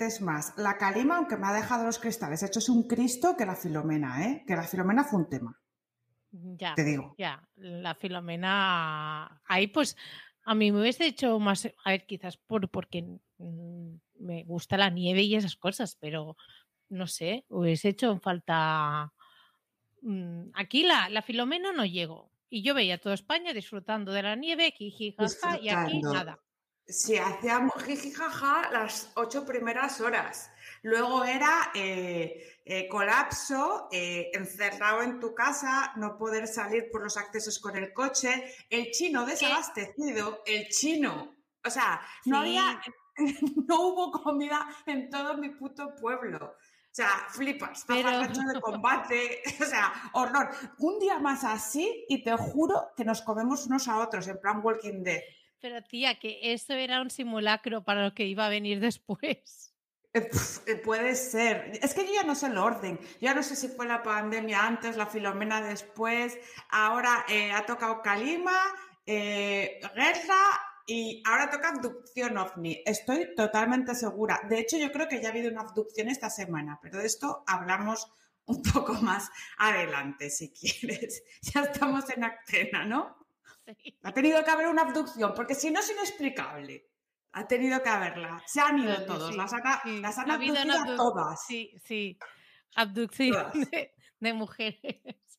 Es más, la Calima, aunque me ha dejado los cristales hechos un Cristo, que la Filomena, ¿eh? Que la Filomena fue un tema. Ya, Te digo. ya, la Filomena. Ahí, pues, a mí me hubiese hecho más. A ver, quizás por, porque mm, me gusta la nieve y esas cosas, pero no sé, hubiese hecho en falta. mm, Aquí la, la Filomena no llegó. Y yo veía a toda España disfrutando de la nieve, jiji, jaja, y aquí nada. Sí, hacíamos jiji jaja las ocho primeras horas. Luego era eh, eh, colapso, eh, encerrado en tu casa, no poder salir por los accesos con el coche, el chino desabastecido, el chino. O sea, no Sí. había, no hubo comida en todo mi puto pueblo. O sea, flipas, Pero- de combate, o sea, horror. Un día más así y te juro que nos comemos unos a otros, en plan Walking Dead. Pero tía, que esto era un simulacro para lo que iba a venir después. Eh, eh, Puede ser. Es que yo ya no sé el orden. Ya no sé si fue la pandemia antes, la Filomena después. Ahora eh, ha tocado Kalima, eh, guerra y ahora toca abducción ovni. Estoy totalmente segura. De hecho, yo creo que ya ha habido una abducción esta semana, pero de esto hablamos un poco más adelante, si quieres. Ya estamos en Actena, ¿no? Sí. Ha tenido que haber una abducción, porque si no es inexplicable. Ha tenido que haberla. Se han ido todos. sí, Las, han- las han Ha habido abducido a todas. Sí, sí. Abducción Todas. de, de mujeres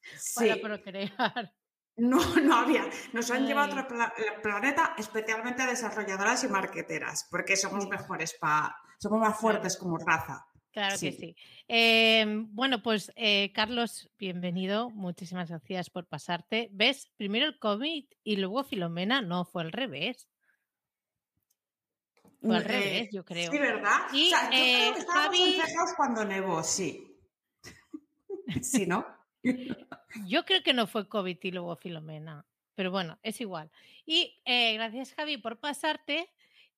para procrear. No, no había. Nos han llevado a otro pla- planeta, especialmente desarrolladoras y marqueteras, porque somos mejores para. Somos más fuertes como raza. Claro que Sí. Eh, bueno, pues eh, Carlos, bienvenido. Muchísimas gracias por pasarte. ¿Ves? Primero el COVID y luego Filomena. No, fue al revés. Fue al Eh, revés, yo creo. Sí, ¿verdad? Y, o sea, yo eh, creo que estábamos Javi- encejados cuando nevó, sí. Sí, ¿no? Yo creo que no fue COVID y luego Filomena, pero bueno, es igual. Y eh, gracias Javi por pasarte,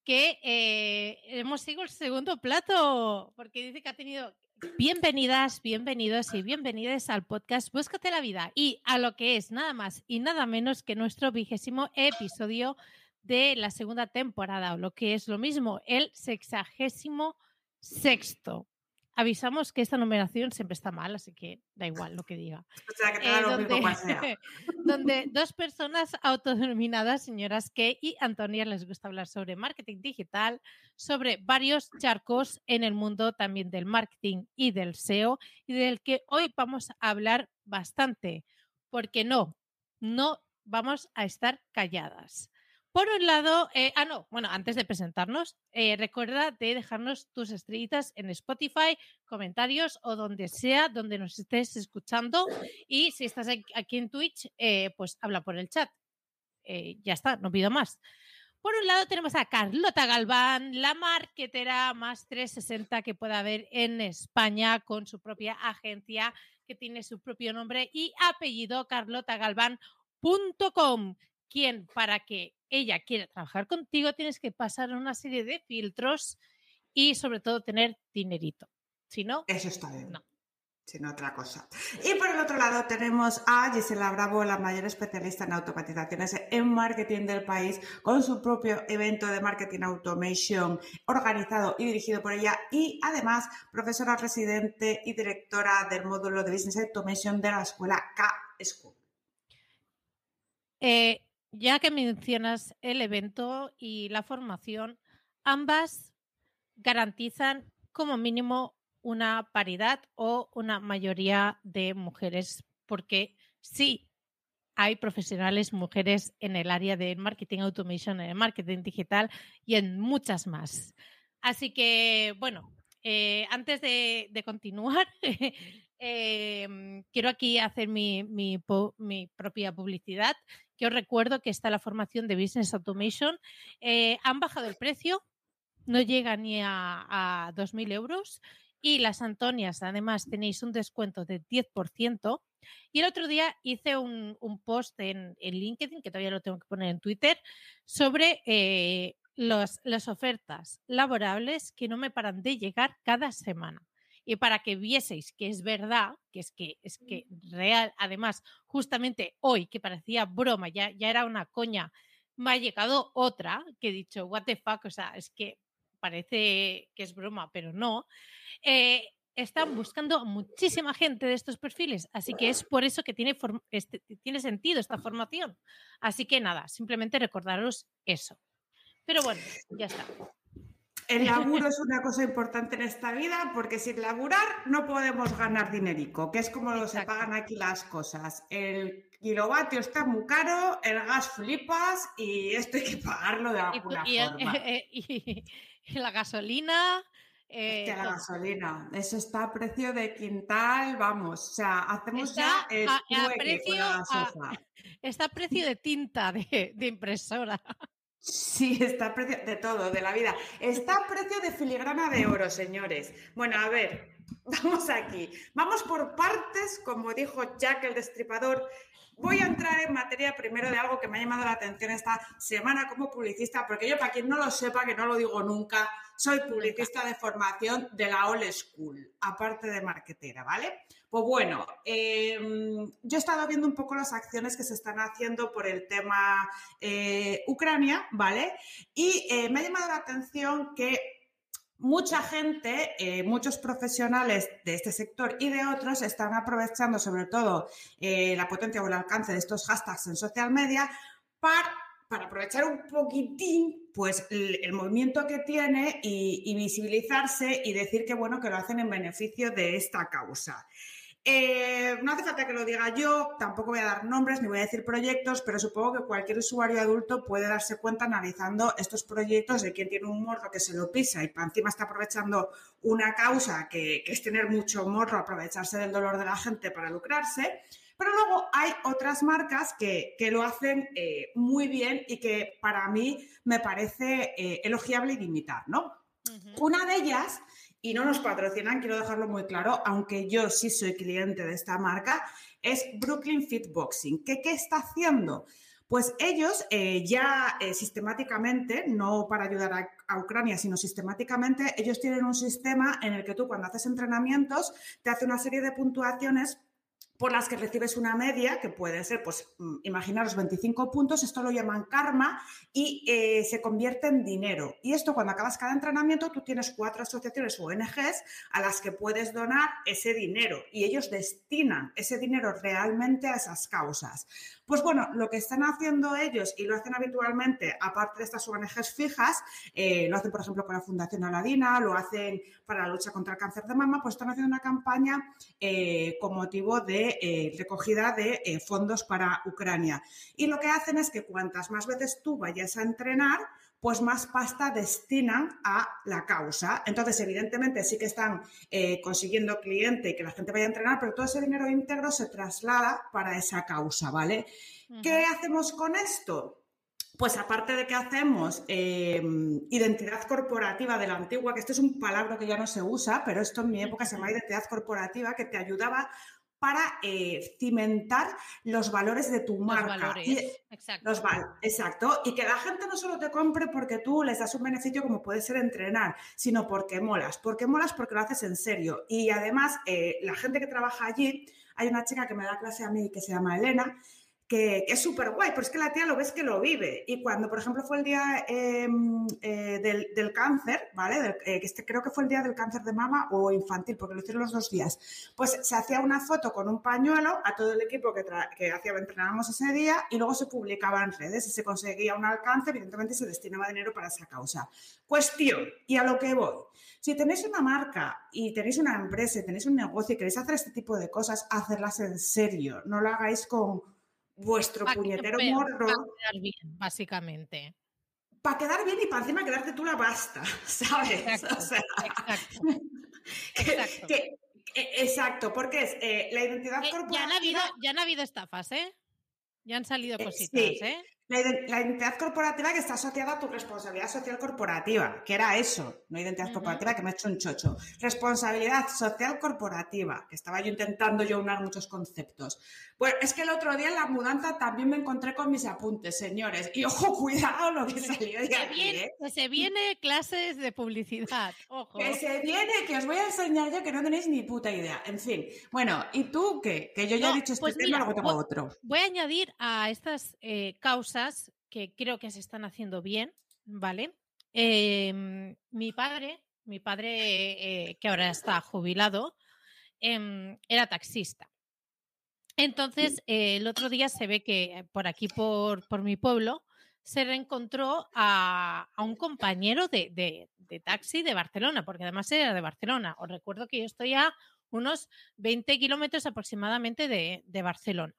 que eh, hemos seguido el segundo plato, porque dice que ha tenido... Bienvenidas, bienvenidos y bienvenidas al podcast Búscate la vida y a lo que es nada más y nada menos que nuestro vigésimo episodio de la segunda temporada, o lo que es lo mismo, el sexagésimo sexto. Avisamos que esta numeración siempre está mal, así que da igual lo que diga O sea, que te eh, donde, sea. donde dos personas autodenominadas, señoras Kay y Antonia, les gusta hablar sobre marketing digital, sobre varios charcos en el mundo también del marketing y del SEO, y del que hoy vamos a hablar bastante, porque no, no vamos a estar calladas. Por un lado, eh, ah, no, bueno, antes de presentarnos, eh, recuerda de dejarnos tus estrellitas en Spotify, comentarios o donde sea, donde nos estés escuchando. Y si estás aquí- en Twitch, eh, pues habla por el chat. Ya está, no pido más. Por un lado tenemos a Carlota Galván, la marketera más 360 que pueda haber en España con su propia agencia que tiene su propio nombre y apellido carlotagalván.com quien para que ella quiera trabajar contigo tienes que pasar una serie de filtros y sobre todo tener dinerito. Si no, Eso está bien. No. Sin otra cosa. Y por el otro lado tenemos a Gisela Bravo, la mayor especialista en automatizaciones en marketing del país, con su propio evento de marketing automation organizado y dirigido por ella y además profesora residente y directora del módulo de Business Automation de la escuela K-School. Eh, ya que mencionas el evento y la formación, ambas garantizan como mínimo una paridad o una mayoría de mujeres, porque sí hay profesionales mujeres en el área de marketing automation, en el marketing digital y en muchas más. Así que, bueno, eh, antes de, de continuar, Em, quiero aquí hacer mi, mi, propia publicidad, que os recuerdo que está la formación de Business Automation. Eh, han bajado el precio, no llega ni a, a 2.000 euros. Y las Antonias, además, tenéis un descuento de 10%. Y el otro día hice un, post en, LinkedIn, que todavía lo tengo que poner en Twitter, sobre eh, las ofertas laborables que no me paran de llegar cada semana. Y para que vieseis que es verdad, que es que es que real, además, justamente hoy, que parecía broma, ya, ya era una coña, me ha llegado otra que he dicho, what the fuck, o sea, es que parece que es broma, pero no. Eh, están buscando muchísima gente de estos perfiles, así que es por eso que tiene, este, tiene sentido esta formación. Así que nada, simplemente recordaros eso. Pero bueno, ya está. El laburo es una cosa importante en esta vida porque sin laburar no podemos ganar dinerico, que es como se pagan aquí las cosas. El kilovatio está muy caro, el gas flipas y esto hay que pagarlo de alguna forma. y, la gasolina, eh, la gasolina, eso está a precio de quintal, vamos, o sea, hacemos ya el a, precio, está a precio de tinta de, impresora. Sí, está a precio de todo, de la vida. Está a precio de filigrana de oro, señores. Bueno, a ver, vamos aquí. Vamos por partes, como dijo Jack el Destripador. Voy a entrar en materia primero de algo que me ha llamado la atención esta semana como publicista, porque yo, para quien no lo sepa, que no lo digo nunca, soy publicista de formación de la Old School, aparte de marketera, ¿vale? Pues bueno, em, yo he estado viendo un poco las acciones que se están haciendo por el tema eh, Ucrania, ¿vale? Y eh, me ha llamado la atención que mucha gente, eh, muchos profesionales de este sector y de otros están aprovechando sobre todo la potencia o el alcance de estos hashtags en social media para aprovechar un poquitín, pues el, movimiento que tiene y, visibilizarse y decir que bueno, que lo hacen en beneficio de esta causa. Eh, no hace falta que lo diga yo, tampoco voy a dar nombres ni voy a decir proyectos, pero supongo que cualquier usuario adulto puede darse cuenta analizando estos proyectos de quién tiene un morro que se lo pisa y para encima está aprovechando una causa que, que es tener mucho morro, aprovecharse del dolor de la gente para lucrarse. Pero luego hay otras marcas que, lo hacen eh, muy bien y que para mí me parece eh, elogiable y limitar, ¿no? Una de ellas, y no nos patrocinan, quiero dejarlo muy claro, aunque yo sí soy cliente de esta marca, es Brooklyn Fit Boxing. ¿Qué, qué está haciendo? Pues ellos eh, ya sistemáticamente, no para ayudar a, a, Ucrania, sino sistemáticamente, ellos tienen un sistema en el que tú cuando haces entrenamientos te hace una serie de puntuaciones por las que recibes una media, que puede ser, pues, mm, imaginaros 25 puntos, esto lo llaman karma y eh, se convierte en dinero. Y esto cuando acabas cada entrenamiento, tú tienes cuatro asociaciones o ONGs a las que puedes donar ese dinero y ellos destinan ese dinero realmente a esas causas. Pues bueno, lo que están haciendo ellos y lo hacen habitualmente, aparte de estas ONGs fijas, eh, lo hacen por ejemplo con la Fundación Aladina, lo hacen para la lucha contra el cáncer de mama, pues están haciendo una campaña eh, con motivo de eh, recogida de fondos para Ucrania. Y lo que hacen es que cuantas más veces tú vayas a entrenar, pues más pasta destinan a la causa. Entonces, evidentemente, sí que están eh, consiguiendo cliente y que la gente vaya a entrenar, pero todo ese dinero íntegro se traslada para esa causa, ¿vale? ¿Qué hacemos con esto? Pues aparte de que hacemos eh, identidad corporativa de la antigua, que esto es un palabra que ya no se usa, pero esto en mi época se llama identidad corporativa, que te ayudaba para eh, cimentar los valores de tu marca. exacto. exacto. Y que la gente no solo te compre porque tú les das un beneficio como puede ser entrenar, sino porque molas. Porque molas porque lo haces en serio. Y además, eh, la gente que trabaja allí, hay una chica que me da clase a mí que se llama Elena, que, es súper guay, pero es que la tía lo ves que lo vive. Y cuando, por ejemplo, fue el día em, eh, del, cáncer, ¿vale? Eh, este, creo que fue el día del cáncer de mama o infantil, porque lo hicieron los dos días, pues se hacía una foto con un pañuelo a todo el equipo que, que hacía, entrenábamos ese día y luego se publicaba en redes y se conseguía un alcance, evidentemente se destinaba dinero para esa causa. Cuestión, y a lo que voy. Si tenéis una marca y tenéis una empresa y tenéis un negocio y queréis hacer este tipo de cosas, hacerlas en serio. No lo hagáis con vuestro puñetero morro. Para quedar bien, básicamente. Para quedar bien y para encima quedarte tú la pasta, ¿sabes? Exacto, o sea, exacto, que, exacto, porque es eh, la identidad Eh, corporativa. ya, han habido, ya han habido estafas, ¿eh? Ya han salido Eh, cositas, sí. ¿eh? La, ide- la identidad corporativa que está asociada a tu responsabilidad social corporativa, que era eso, no identidad corporativa que me ha hecho un chocho. Responsabilidad social corporativa, que estaba yo intentando yo unar muchos conceptos. Bueno, es que el otro día en la mudanza también me encontré con mis apuntes, señores. Y ojo, cuidado lo que salió de aquí, viene, ¿eh? que se viene clases de publicidad, ojo. Que se viene, que os voy a enseñar yo que no tenéis ni puta idea. En fin, bueno, ¿y tú qué? Que yo ya No, he dicho este pues tema, mira, luego tengo voy- otro. Voy a añadir a estas eh, causas que creo que se están haciendo bien, ¿vale? Em, mi padre, mi padre eh, que ahora está jubilado, em, era taxista. Entonces, eh, el otro día se ve que por aquí, por, por mi pueblo, se reencontró a, a un compañero de, de- de taxi de Barcelona, porque además era de Barcelona. Os recuerdo que yo estoy a unos 20 kilómetros aproximadamente de, de Barcelona.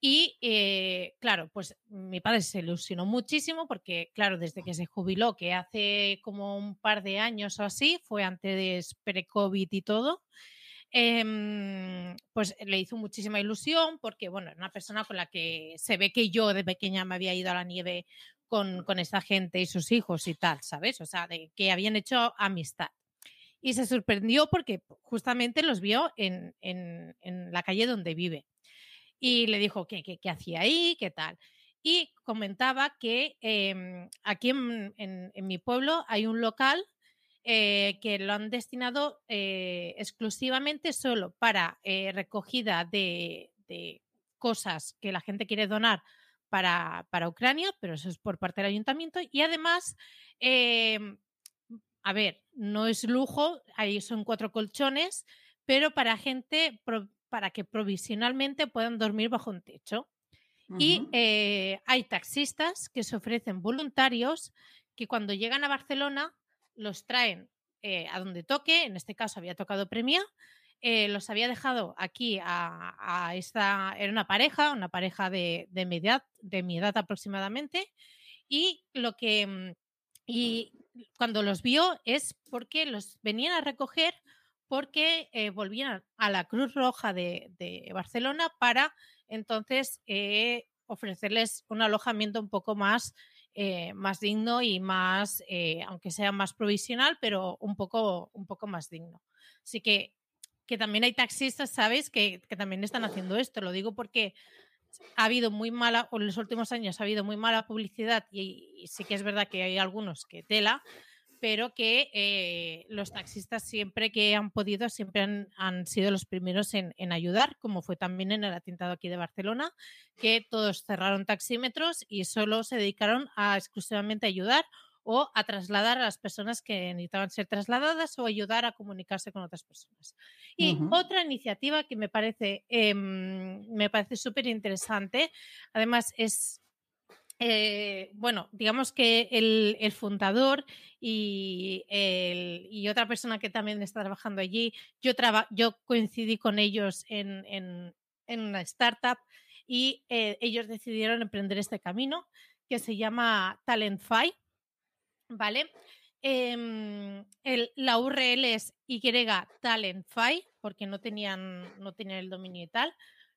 Y eh, claro, pues mi padre se ilusionó muchísimo porque, claro, desde que se jubiló, que hace como un par de años o así, fue antes pre-COVID y todo, em, pues le hizo muchísima ilusión porque, bueno, era una persona con la que se ve que yo de pequeña me había ido a la nieve con, con esta gente y sus hijos y tal, ¿sabes? O sea, de que habían hecho amistad. Y se sorprendió porque justamente los vio en- en la calle donde vive. Y le dijo qué, qué- hacía ahí, qué tal. Y comentaba que em, aquí en, en- mi pueblo hay un local eh, que lo han destinado eh, exclusivamente solo para eh, recogida de, de cosas que la gente quiere donar para, para Ucrania, pero eso es por parte del ayuntamiento. Y además, em, a ver, no es lujo, ahí son cuatro colchones, pero para gente, para que provisionalmente puedan dormir bajo un techo. Y eh, hay taxistas que se ofrecen voluntarios que cuando llegan a Barcelona los traen eh, a donde toque, en este caso había tocado Premia, eh, los había dejado aquí a, a esta, era una pareja, una pareja de, de mi edad, de mi edad aproximadamente, y lo que mm, y cuando los vio es porque los venían a recoger porque eh, volvían a la Cruz Roja de, Barcelona para entonces eh, ofrecerles un alojamiento un poco más, eh, más digno y más, aunque sea más provisional, pero un poco, un poco más digno. Así que, que también hay taxistas, ¿sabes? Que, que también están haciendo esto. Lo digo porque ha habido muy mala, o en los últimos años ha habido muy mala publicidad y, y sí que es verdad que hay algunos que tela, pero que eh, los taxistas siempre que han podido, siempre han, han sido los primeros en, en ayudar, como fue también en el atentado aquí de Barcelona, que todos cerraron taxímetros y solo se dedicaron a exclusivamente ayudar o a trasladar a las personas que necesitaban ser trasladadas o ayudar a comunicarse con otras personas. Y otra iniciativa que me parece, em, me parece súper interesante, además es eh, bueno, digamos que el, fundador y, otra persona que también está trabajando allí, yo, coincidí con ellos en, una startup y eh, ellos decidieron emprender este camino que se llama Talentfy, ¿vale? Em, el- la URL es Y Talentfy, porque no tenían, no tenían el dominio y tal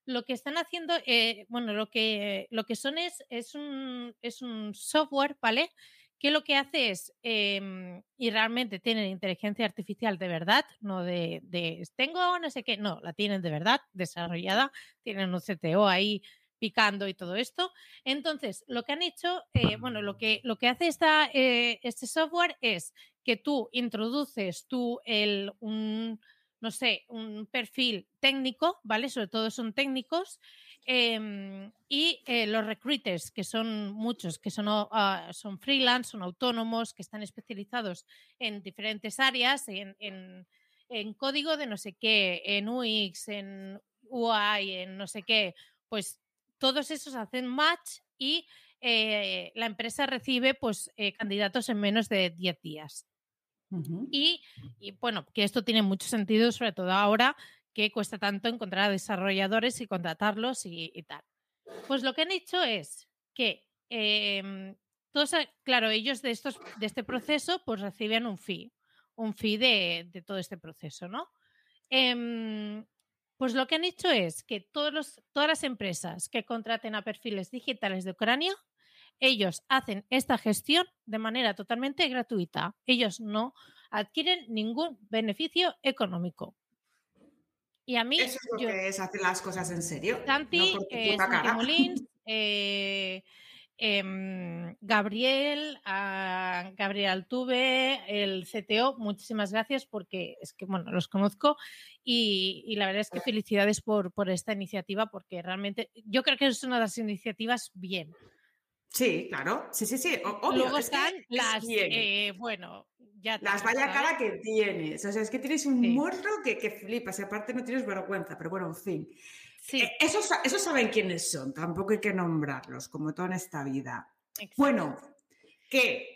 lo que están haciendo, eh, bueno, lo que, lo que son es, es, un, es un software, ¿vale? Que lo que hace es, em, y realmente tienen inteligencia artificial de verdad, no de, de tengo no sé qué, no, la tienen de verdad desarrollada, tienen un CTO ahí picando y todo esto. Entonces, lo que han hecho, eh, bueno, lo que, lo que hace esta, eh, este software es que tú introduces tú el, un, no sé, un perfil técnico, ¿vale? Sobre todo son técnicos. em, y eh, los recruiters, que son muchos, que son, ah, son freelance, son autónomos, que están especializados en diferentes áreas, en, en- en código de no sé qué, en UX, en UI, en no sé qué, pues todos esos hacen match y eh, la empresa recibe pues eh, candidatos en menos de 10 días. Y, y, bueno, que esto tiene mucho sentido, sobre todo ahora que cuesta tanto encontrar a desarrolladores y contratarlos y, y tal. Pues lo que han hecho es que em, todos, claro, ellos de estos, de este proceso, pues reciben un fee, un fee de, de todo este proceso, ¿no? Em, pues lo que han hecho es que todos los, todas las empresas que contraten a perfiles digitales de Ucrania, ellos hacen esta gestión de manera totalmente gratuita. Ellos no adquieren ningún beneficio económico. Y a mí... Eso es lo yo- que es hacer las cosas en serio. Santi, no eh, Santi. Molins, eh, em, Gabriel, a Gabriel Altuve, el CTO, muchísimas gracias porque es que, bueno, los conozco y, y la verdad es que felicidades por, por esta iniciativa porque realmente yo creo que es una de las iniciativas bien. Sí, claro. Sí, sí, sí. Obvio. Luego es que están es las, eh, bueno, ya Las vaya sabes. cara que tienes. O sea, es que tienes un Sí. morro que, que flipas. Y aparte no tienes vergüenza. Pero bueno, en fin. Sí, Eh, esos, esos saben quiénes son. Tampoco hay que nombrarlos, como todo en esta vida. exacto. Bueno, ¿qué?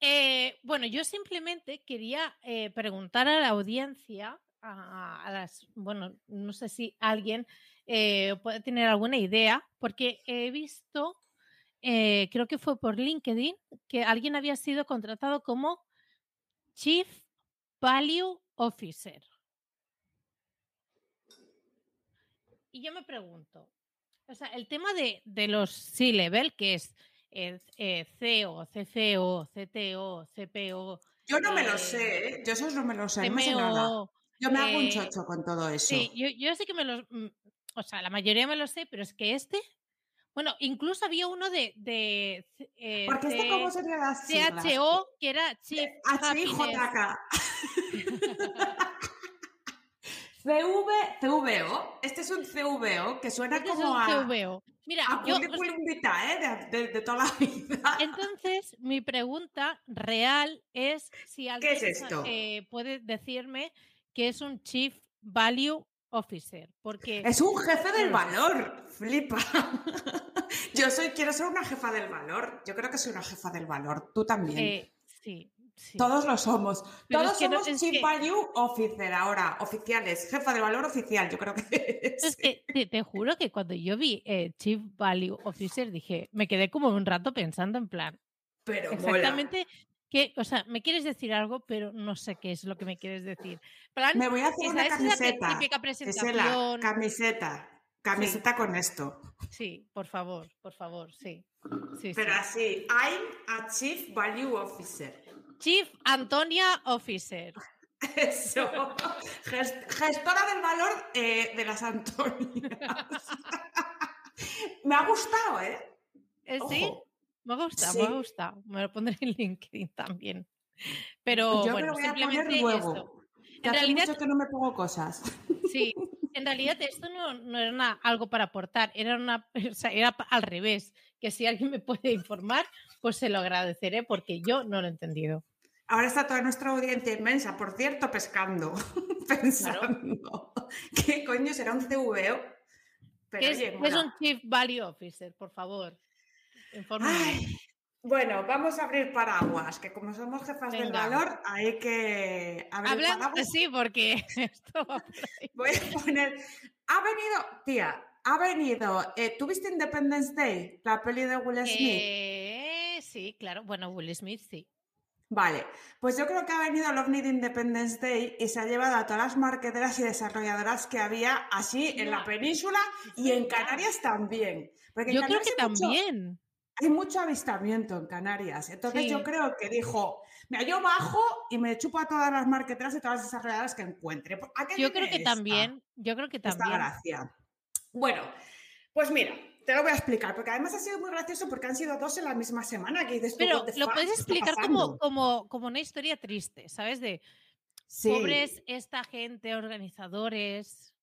Eh, bueno, yo simplemente quería eh, preguntar a la audiencia, a, a las, bueno, no sé si alguien eh, puede tener alguna idea, porque he visto, eh, creo que fue por LinkedIn, que alguien había sido contratado como Chief Value Officer. Y yo me pregunto, o sea, el tema de, de los C-Level, que es eh, eh, CEO, CFO, CTO, CPO, Yo no me lo Eh, sé, ¿eh? Yo esos no me lo sé, no me sé nada. CMO, Yo me hago un eh, chocho con todo eso. Sí, yo, yo sí que me los. mm, O sea, la mayoría me lo sé, pero es que este. Bueno, incluso había uno de. de eh, Porque este, ¿cómo sería las siglas? CHO, que era Chief. HIJK. CV, CVO. Este es un CVO que suena Este es como un a, CVO. Mira, a yo. vitae, ¿eh? de, de- de toda la vida. entonces, mi pregunta real es si alguien es esto? eh, puede decirme que es un Chief Value Officer. Porque. Es un jefe del Mm. valor, flipa. Yo soy, quiero ser una jefa del valor. Yo creo que soy una jefa del valor. Tú también. eh, sí, sí. Todos lo somos. Pero Todos es que no- somos Chief que- Value Officer ahora, oficiales. Jefa del valor oficial, yo creo que es. Es que te, te juro que cuando yo vi eh, Chief Value Officer dije, me quedé como un rato pensando en plan, Pero mola. exactamente que, o sea, me quieres decir algo, pero no sé qué es lo que me quieres decir. Plan, Me voy a hacer una esa es la camiseta. Camiseta. Con esto. Sí, por favor, por favor, sí. sí, Pero sí. así, I'm a Chief Value Officer. Chief Antonia Officer. Eso. Gest- gestora del valor eh, de las Antonias. Me ha gustado, ¿eh? Eh, sí, Ojo. me gusta, me gusta. Me lo pondré en LinkedIn también. Pero Yo me bueno, lo voy a poner simplemente luego. En hace realidad, mucho que no me pongo cosas. Sí, en realidad esto no, no era una- algo para aportar, era, una, o sea, era al revés, que si alguien me puede informar, pues se lo agradeceré porque yo no lo he entendido. Ahora está toda nuestra audiencia inmensa, por cierto, pescando, pensando. ¿Qué coño será un CVO? Pero ¿Qué es, oye, un Chief Value Officer, por favor? Ay, bueno, vamos a abrir paraguas, que como somos jefas del valor, hay que abrir Hablan paraguas. así porque esto. Voy a poner. Ha venido, tía, ha venido. eh, ¿Tuviste Independence Day? La peli de Will Smith. Eh, sí, claro. Bueno, Will Smith sí. Vale, pues yo creo que ha venido el OVNI de Independence Day y se ha llevado a todas las marqueteras y desarrolladoras que había así en la península y en Canarias también. Porque en Yo creo que mucho- también. Hay mucho avistamiento en Canarias. Entonces Sí. yo creo que dijo, mira, yo bajo y me chupo a todas las marqueteras y todas las desarrolladoras que encuentre. ¿A qué Yo creo que esta- también. Yo creo que Esta también. gracia. Bueno, pues mira, te lo voy a explicar, porque además ha sido muy gracioso porque han sido dos en la misma semana. Que dices Pero "What the lo puedes ¿qué está explicar como, pasando?". como, como una historia triste, ¿sabes? De Sí. pobres esta gente, organizadores.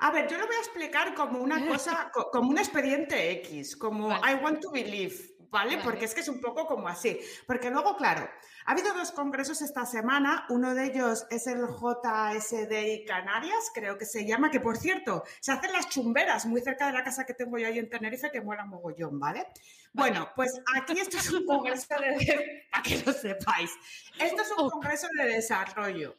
A ver, yo lo voy a explicar como una cosa, co- como un expediente X, como Vale. I want to believe, ¿vale? Vale. Porque es que es un poco como así. Porque luego, claro, ha habido dos congresos esta semana, uno de ellos es el JSDI Canarias, creo que se llama, que por cierto, se hacen las chumberas muy cerca de la casa que tengo yo ahí en Tenerife, que mola mogollón, ¿vale? Bueno, pues aquí esto es un congreso de... para que lo sepáis. Esto es un congreso de desarrollo,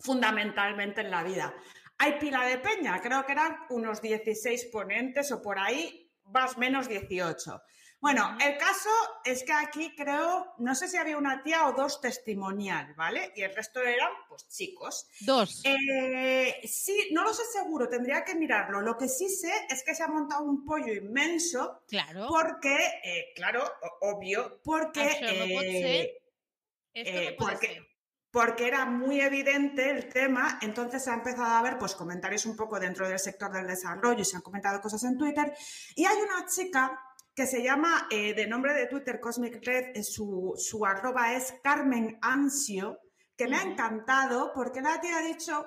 fundamentalmente en la vida. Hay pila de peña, creo que eran unos 16 ponentes o por ahí, más o menos 18. Bueno, el caso es que aquí creo, no sé si había una tía o dos testimonial, ¿vale? Y el resto eran, pues, chicos. Dos. Eh, sí, no lo sé seguro, tendría que mirarlo. Lo que sí sé es que se ha montado un pollo inmenso. Claro. Porque, eh, claro, obvio, porque. Porque, porque era muy evidente el tema, entonces se ha empezado a ver pues, comentarios un poco dentro del sector del desarrollo y se han comentado cosas en Twitter. Y hay una chica que se llama, eh, de nombre de Twitter Cosmic Red, eh, su, su arroba es Carmen Ansio, que me ha encantado porque la tía ha dicho,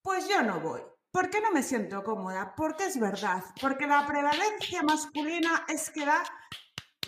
pues yo no voy. ¿Por qué no me siento cómoda? Porque es verdad, porque la prevalencia masculina es que da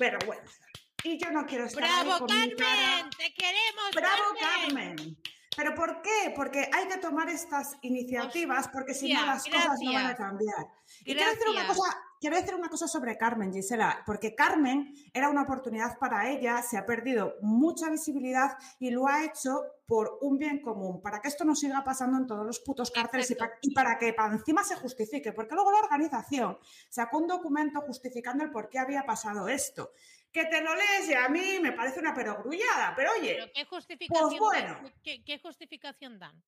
vergüenza y yo no quiero estar ¡Bravo, Carmen! ¡Te queremos! ¡Bravo, Carmen! ¿Pero por qué? Porque hay que tomar estas iniciativas porque si no las cosas no van a cambiar. Y quiero decir, una cosa, quiero decir una cosa sobre Carmen, Gisela, porque Carmen era una oportunidad para ella, se ha perdido mucha visibilidad y lo ha hecho por un bien común, para que esto no siga pasando en todos los putos cárceles y para, y para, que para encima se justifique, porque luego la organización sacó un documento justificando el por qué había pasado esto que te lo lees y a mí me parece una perogrullada, pero oye, ¿Pero qué, justificación pues bueno. ¿qué, ¿qué, justificación dan?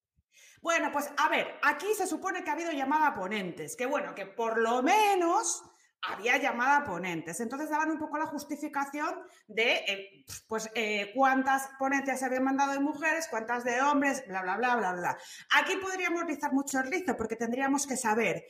Bueno, pues a ver, aquí se supone que ha habido llamada a ponentes, que bueno, que por lo menos había llamada a ponentes. Entonces daban un poco la justificación de eh, pues eh, cuántas ponentes se habían mandado de mujeres, cuántas de hombres, bla, bla, bla, bla, bla. Aquí podríamos rizar mucho el rizo porque tendríamos que saber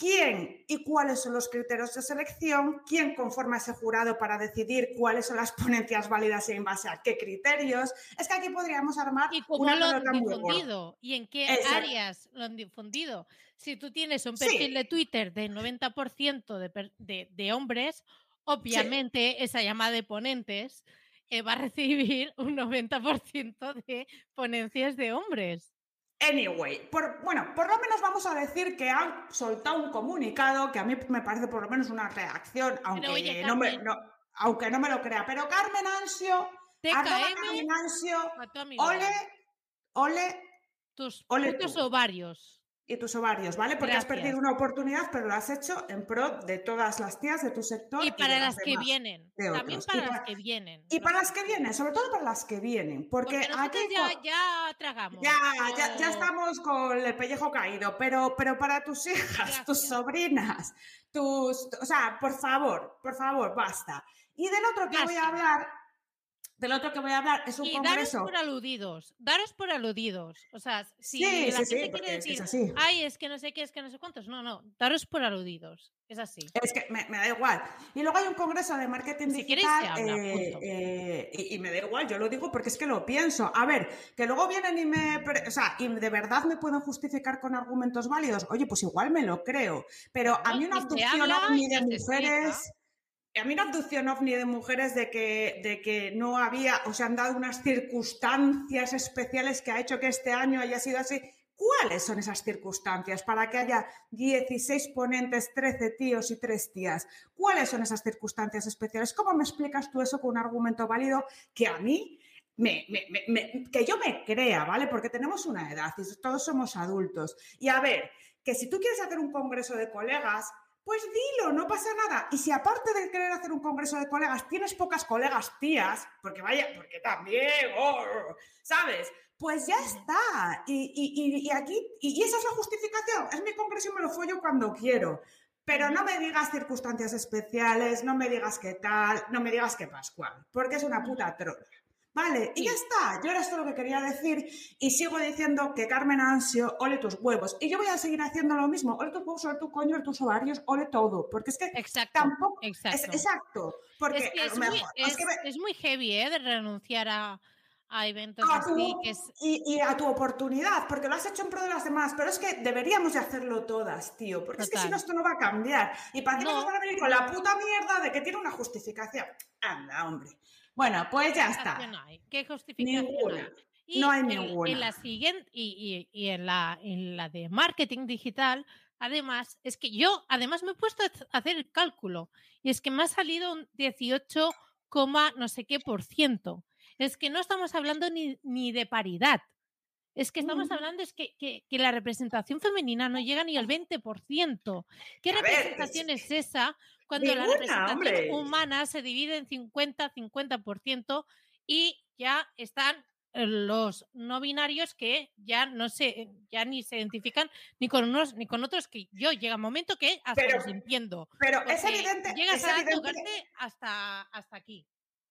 quién y cuáles son los criterios de selección, quién conforma ese jurado para decidir cuáles son las ponencias válidas y en base a qué criterios. Es que aquí podríamos armar ¿Y cómo lo han difundido? ¿Y en qué Exacto. áreas lo han difundido? Si tú tienes un perfil sí. de Twitter de 90% de, de, de, hombres, obviamente sí. esa llamada de ponentes eh, va a recibir un 90% de ponencias de hombres. Anyway, por, bueno, por lo menos vamos a decir que han soltado un comunicado que a mí me parece por lo menos una reacción, aunque, oye, no, me, no, aunque no me lo crea. Pero Carmen Ansio, Carmen Ansio, ole, ole, tus, ole ovarios y tus ovarios, ¿vale? Porque Gracias. has perdido una oportunidad, pero lo has hecho en pro de todas las tías de tu sector. Y para y las que vienen. También para, para, las que vienen. Y para las que vienen, sobre todo para las que vienen. Porque, porque aquí ya, ya, tragamos. Ya, ya, ya, estamos con el pellejo caído, pero, pero para tus hijas, Gracias. tus sobrinas, tus. O sea, por favor, por favor, basta. Y del otro que Gracias. voy a hablar del otro que voy a hablar es un y congreso. Daros por aludidos, daros por aludidos. O sea, si sí, la sí, gente sí, quiere decir, es así. ay, es que no sé qué, es que no sé cuántos. No, no, daros por aludidos. Es así. Es que me, me da igual. Y luego hay un congreso de marketing si digital. Habla, eh, eh, y, y, me da igual, yo lo digo porque es que lo pienso. A ver, que luego vienen y me. O sea, y de verdad me pueden justificar con argumentos válidos. Oye, pues igual me lo creo. Pero a mí una abducción ovni de mujeres a mí una abducción ovni de mujeres de que, de que no había, o se han dado unas circunstancias especiales que ha hecho que este año haya sido así. ¿Cuáles son esas circunstancias para que haya 16 ponentes, 13 tíos y 3 tías? ¿Cuáles son esas circunstancias especiales? ¿Cómo me explicas tú eso con un argumento válido que a mí me, me, que yo me crea, ¿vale? Porque tenemos una edad y todos somos adultos. Y a ver, que si tú quieres hacer un congreso de colegas, pues dilo, no pasa nada. Y si aparte de querer hacer un congreso de colegas tienes pocas colegas tías, porque vaya, porque también, oh, ¿sabes? Pues ya está. Y, y, y aquí, y, esa es la justificación. Es mi congreso y me lo follo cuando quiero. Pero no me digas circunstancias especiales, no me digas qué tal, no me digas qué Pascual, porque es una puta trola. Vale, y ya está. Yo era esto lo que quería decir y sigo diciendo que Carmen Ansio, ole tus huevos. Y yo voy a seguir haciendo lo mismo. Ole tus huevos, ole tu coño, ole tus ovarios, ole todo. Porque es que exacto, tampoco... Exacto. Es, exacto. Porque es, que es, mejor, muy, es, que me... es, muy, heavy, ¿eh? De renunciar a, a eventos a así. Tu, que es... y, y, a tu oportunidad, porque lo has hecho en pro de las demás. Pero es que deberíamos de hacerlo todas, tío. Porque Total. es que si no, esto no va a cambiar. Y para no. nos van a venir con la puta mierda de que tiene una justificación. Anda, hombre. Bueno, pues ya está. No hay? ¿Qué justificación ninguna. hay? Y no hay en, ninguna. En la siguiente, y, y, y en, la, en la de marketing digital, además, es que yo, además, me he puesto a hacer el cálculo, y es que me ha salido un 18, no sé qué por ciento. Es que no estamos hablando ni, ni de paridad. Es que estamos hablando es que, que, que, la representación femenina no llega ni al 20%. ¿Qué A representación es- es esa cuando la representación hombre. humana se divide en 50-50% y ya están eh, los no binarios que ya no se ya ni se identifican ni con unos ni con otros que yo llega un momento que hasta Pero- los entiendo Pero es evidente, llegas es a evidente hasta hasta aquí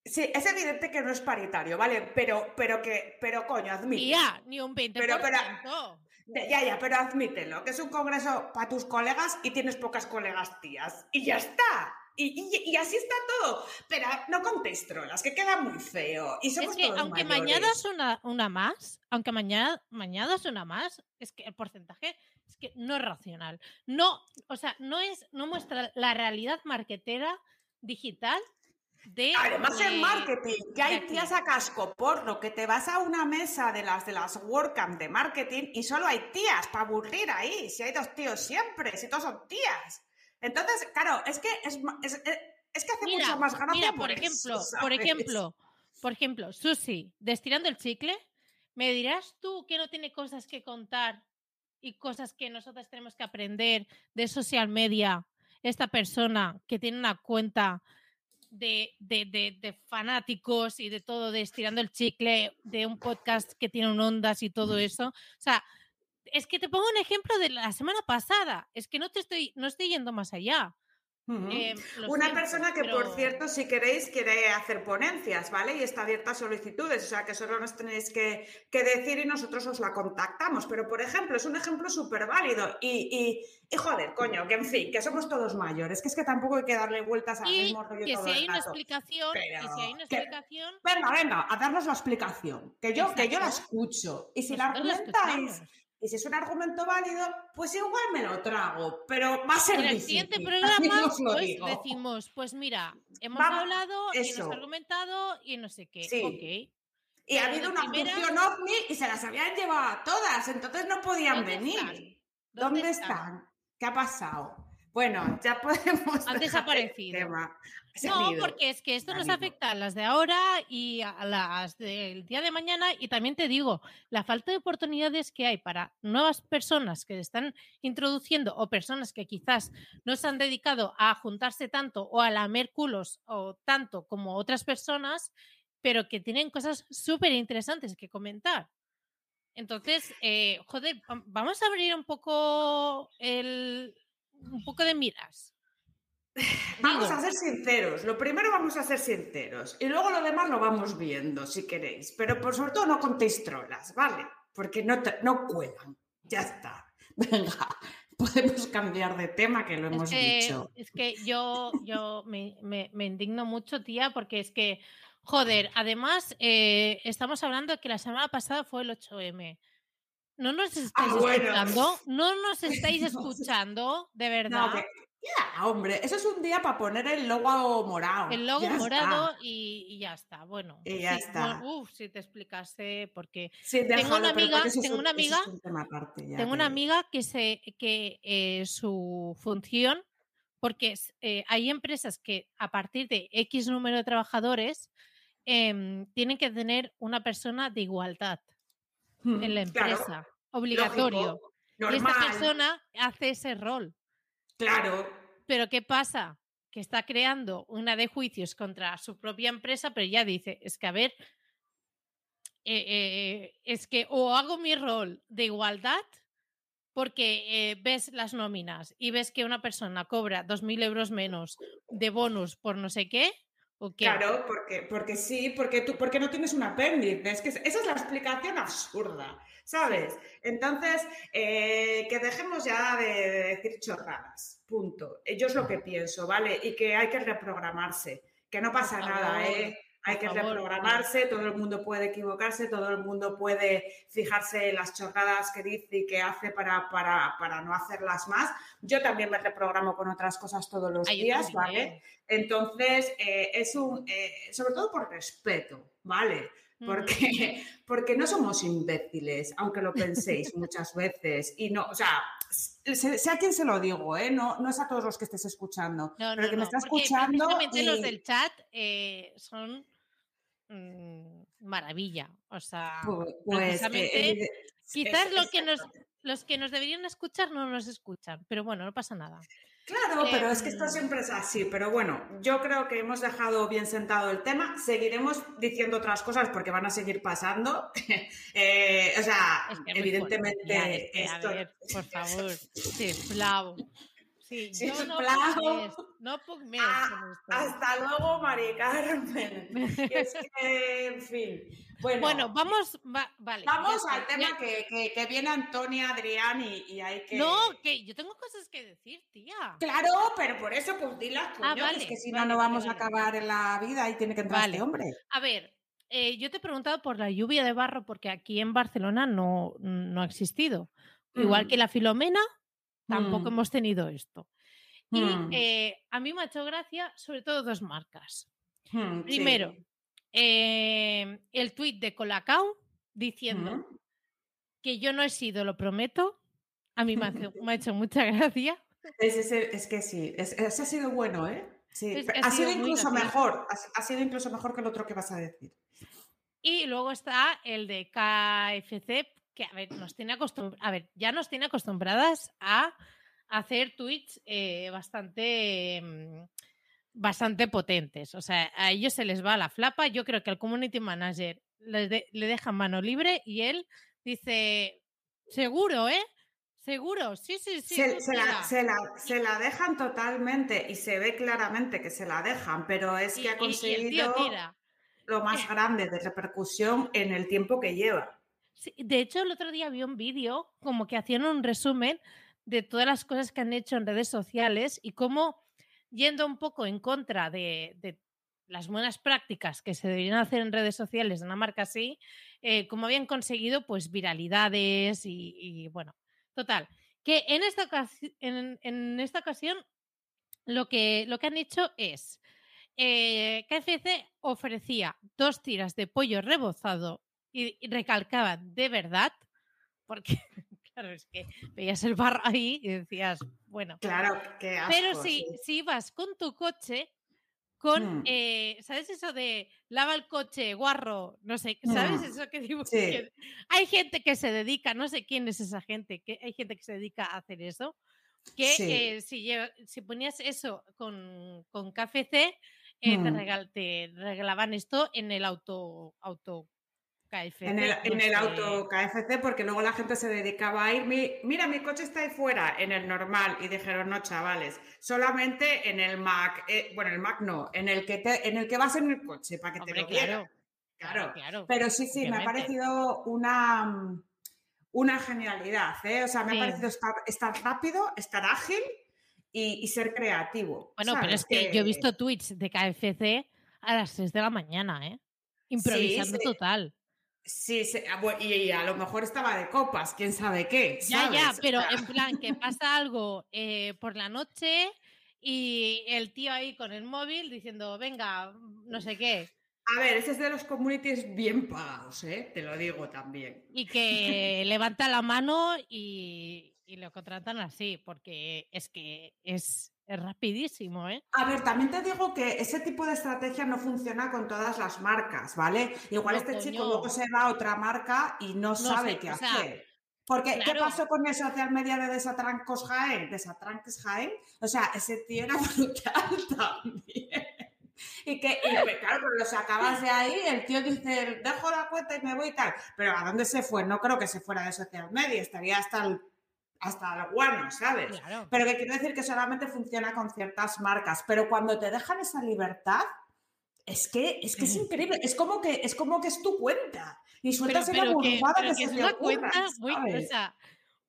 sí, es evidente que no es paritario, ¿vale? Pero, pero que, pero coño, admite. y ya ni un 20% Pero- pero- Ya, ya, pero admítelo, que es un congreso para tus colegas y tienes pocas colegas tías. Y ya está. Y, y- y así está todo. Pero no contéis trolas, que queda muy feo. Y somos es que todos aunque mayores. mañadas una, una más, aunque mañana mañadas una más, es que el porcentaje es que no es racional. No, o sea, no es, no muestra la realidad marketera digital de. Además en eh, marketing, que hay tías a casco porro, que te vas a una mesa de las de las WordCamp de marketing y solo hay tías para aburrir ahí. Si hay dos tíos siempre, si todos son tías. Entonces, claro, es que es, que hace Mira, mucho más gracia mira, por, por eso, ejemplo, por ejemplo, por ejemplo, Susi, destilando el chicle, ¿me dirás tú que no tiene cosas que contar y cosas que nosotras tenemos que aprender de social media? Esta persona que tiene una cuenta de, de, de- de fanáticos y de todo, de estirando el chicle, de un podcast que tiene un ondas y todo eso. O sea, es que te pongo un ejemplo de la semana pasada. Es que no te estoy, no estoy yendo más allá. Eh, lo Una siento, persona que, por cierto, si queréis, quiere hacer ponencias, ¿vale? Y está abierta a solicitudes, o sea que solo nos tenéis que, que decir y nosotros os la contactamos. Pero, por ejemplo, es un ejemplo súper válido. Y, y, y, joder, coño, que en fin, que somos todos mayores, que es que tampoco hay que darle vueltas al Y mismo rollo que todo si el hay una rato. explicación, Pero si hay una que- explicación, Venga, venga, a darnos la explicación. Que yo, que yo la escucho. Y si la nosotros la argumentáis. Y si es un argumento válido, pues igual me lo trago. Pero va a ser En el difícil. siguiente programa, pues decimos, pues mira, hemos Vamos, hablado y eso. ha argumentado y no sé qué. Sí. Y ha habido una primera- función ovni y se las habían llevado a todas, entonces no podían ¿Dónde venir. están? ¿Dónde, están? ¿Qué ha pasado? Bueno, ya podemos. Han desaparecido. tema. Se No, porque es que esto nos afecta a las de ahora y a las del día de mañana. Y también te digo, la falta de oportunidades que hay para nuevas personas que están introduciendo o personas que quizás no se han dedicado a juntarse tanto o a lamer culos o tanto como otras personas, pero que tienen cosas súper interesantes que comentar. Entonces, eh, joder, vam- vamos a abrir un poco el un poco de miras. Vamos Digo, a ser sinceros. Lo primero vamos a ser sinceros. Y luego lo demás lo vamos viendo, si queréis. Pero por sobre todo no contéis trolas, ¿vale? Porque no, te- no cuelan. Ya está. Venga, podemos cambiar de tema, que lo hemos que, dicho. es que yo, yo me, me- me indigno mucho, tía, porque es que, joder, además eh, estamos hablando de que la semana pasada fue el 8M. No nos estáis Ah, bueno. escuchando, no nos estáis escuchando, de verdad. No, que- hombre, eso es un día para poner el logo morado. El logo Ya morado y, y ya está. Bueno, Y ya sí, está. uf, si te explicase, porque Sí, Tengo una amiga- es tengo un- una es amiga- un aparte Tengo una amiga que se que eh, su función, porque eh, hay empresas que a partir de X número de trabajadores em, tienen que tener una persona de igualdad en la claro, empresa, obligatorio. lógico, Y esta persona hace ese rol. claro. Pero ¿qué pasa? Que está creando una de juicios contra su propia empresa, pero ya dice, es que a ver, eh, eh, es que o hago mi rol de igualdad porque eh, ves las nóminas y ves que una persona cobra 2.000 euros menos de bonus por no sé qué, Claro, porque, porque sí, porque tú porque no tienes un apéndice. Es que esa es la explicación absurda, ¿sabes? Entonces, eh, que dejemos ya de, de decir chorradas. Punto. Eh, Yo es lo que pienso, ¿vale? Y que hay que reprogramarse. Que no pasa nada, ¿eh? Hay que favor, reprogramarse, todo el mundo puede equivocarse, todo el mundo puede fijarse en las chorradas que dice y que hace para, para, para no hacerlas más. Yo también me reprogramo con otras cosas todos los Ah, días. ¿vale? Entonces, eh, es un, eh, sobre todo por respeto, ¿vale? Porque, porque no somos imbéciles, aunque lo penséis muchas veces. Y no, o sea, sé, a quién se lo digo, ¿eh? No, no es a todos los que estés escuchando. No, pero no, que me está escuchando los del chat eh, son mm, maravilla. O sea, Pu- Pues, precisamente, eh, quizás lo que nos, los que nos deberían escuchar no nos escuchan, pero bueno, no pasa nada. Claro, pero es que esto Em, siempre es así. Pero bueno, yo creo que hemos dejado bien sentado el tema. Seguiremos diciendo otras cosas porque van a seguir pasando. Eh, o sea, Es que evidentemente ya, es que, a esto. ver, por favor, sisplau. Sí, Sí, yo no no Ah. Hasta luego, Mari Carmen. Es que, en fin. Bueno, Bueno, vamos, va- vale. vamos está, al tema que, que- que viene Antonia, Adrián y, y hay que. No, que yo tengo cosas que decir, tía. Claro, pero por eso, pues dilas, que Ah, vale, es que si no, vale, no vamos a acabar en la vida y tiene que entrar este hombre. A ver, eh, yo te he preguntado por la lluvia de barro porque aquí en Barcelona no, no ha existido. Igual Mm. que la Filomena, tampoco Mm. hemos tenido esto. Y Mm. eh, a mí me ha hecho gracia sobre todo dos marcas. Sí. Primero, eh, el tuit de Colacao diciendo Mm. que yo no he sido, lo prometo. A mí me ha, hecho- me ha hecho mucha gracia. Es, que sí, es- ese ha sido bueno, ¿eh? Sí, Es- ha ha sido incluso mejor, ha, ha sido incluso mejor que el otro que vas a decir. Y luego está el de KFC, que a ver, nos tiene a ver, ya nos tiene acostumbradas a hacer tweets eh, bastante, mm, bastante potentes. O sea, a ellos se les va la flapa. Yo creo que el community manager les de- le deja mano libre y él dice, seguro, ¿eh? Seguro, sí, sí, sí. se, se la, tira". se la- se la dejan totalmente y se ve claramente que se la dejan, pero es que y- ha conseguido lo más grande de repercusión en el tiempo que lleva. De hecho, el otro día vi un vídeo como que hacían un resumen de todas las cosas que han hecho en redes sociales y cómo, yendo un poco en contra de, las buenas prácticas que se deberían hacer en redes sociales de una marca así, eh, cómo habían conseguido pues viralidades y, y, bueno, total. Que en esta ocasión lo que, lo que han hecho es, eh, KFC ofrecía dos tiras de pollo rebozado y, y recalcaban de verdad, porque claro, es que veías el barro ahí y decías, bueno, Claro, asco, pero si, sí. si vas con tu coche, con, Mm. eh, ¿sabes eso de lava el coche, guarro? No sé, ¿sabes Mm. eso que digo? Sí. Hay gente que se dedica, no sé quién es esa gente, que hay gente que se dedica a hacer eso, que Sí. eh, si, lleva- si ponías eso con, con KFC, eh, te, Mm. regal- te regalaban esto en el auto, auto KFC. En el, en el auto KFC, porque luego la gente se dedicaba a ir, "Mi- mira, mi coche está ahí fuera, en el normal, y dijeron, no, chavales, solamente en el Mac, eh, bueno, el Mac no, en el que te, en el que vas en el coche, para que Hombre, te lo claro, claro, Claro. Pero sí, sí, me ha parecido una, una genialidad, ¿eh? O sea, me Sí. ha parecido estar, estar rápido, estar ágil y, y ser creativo. Bueno, pero es que yo he visto tweets de KFC a las 6 de la mañana, ¿eh? Improvisando sí. total. Sí, sí, ah, y, a lo mejor estaba de copas, quién sabe qué. Ya, ya, pero en plan que pasa algo eh, por la noche y el tío ahí con el móvil diciendo, venga, no sé qué, A ver, ese es de los communities bien pagados, ¿eh? Te lo digo también. y que levanta la mano y, y lo contratan así, porque es que es, es rapidísimo, ¿eh? A ver, también te digo que ese tipo de estrategia no funciona con todas las marcas, ¿vale? Igual No, este chico luego se va a otra marca y no, sabe sé, qué sea, hacer. Porque, ¿qué pasó con el social media de Desatrancos Jaén? Desatranques Jaén. O sea, ese tío era brutal también. Y que, y que, claro, pero lo sacabas de ahí, el tío dice, dejo la cuenta y me voy y tal. Pero ¿a dónde se fue? No creo que se fuera de social media, estaría hasta el, hasta el guano, ¿sabes? Claro. Pero que quiero decir que solamente funciona con ciertas marcas. Pero cuando te dejan esa libertad, es que es, que es increíble. Es como que es como que es tu cuenta. Y sueltas pero, una pero que, burrada pero que, que se es te una ocurra, cuenta muy, sea,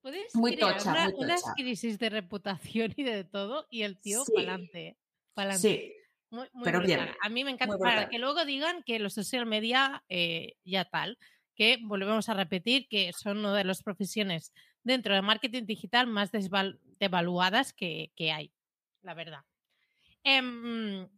puedes Muy crear tocha, una- muy unas tocha. crisis de reputación y de todo y el tío Sí. pa'lante, pa'lante. Sí, Muy, muy pero brutal. bien, A mí me encanta. Para que luego digan que los social media eh, ya tal, que volvemos a repetir que son una de las profesiones dentro del marketing digital más devaluadas que, que hay, la verdad. Em,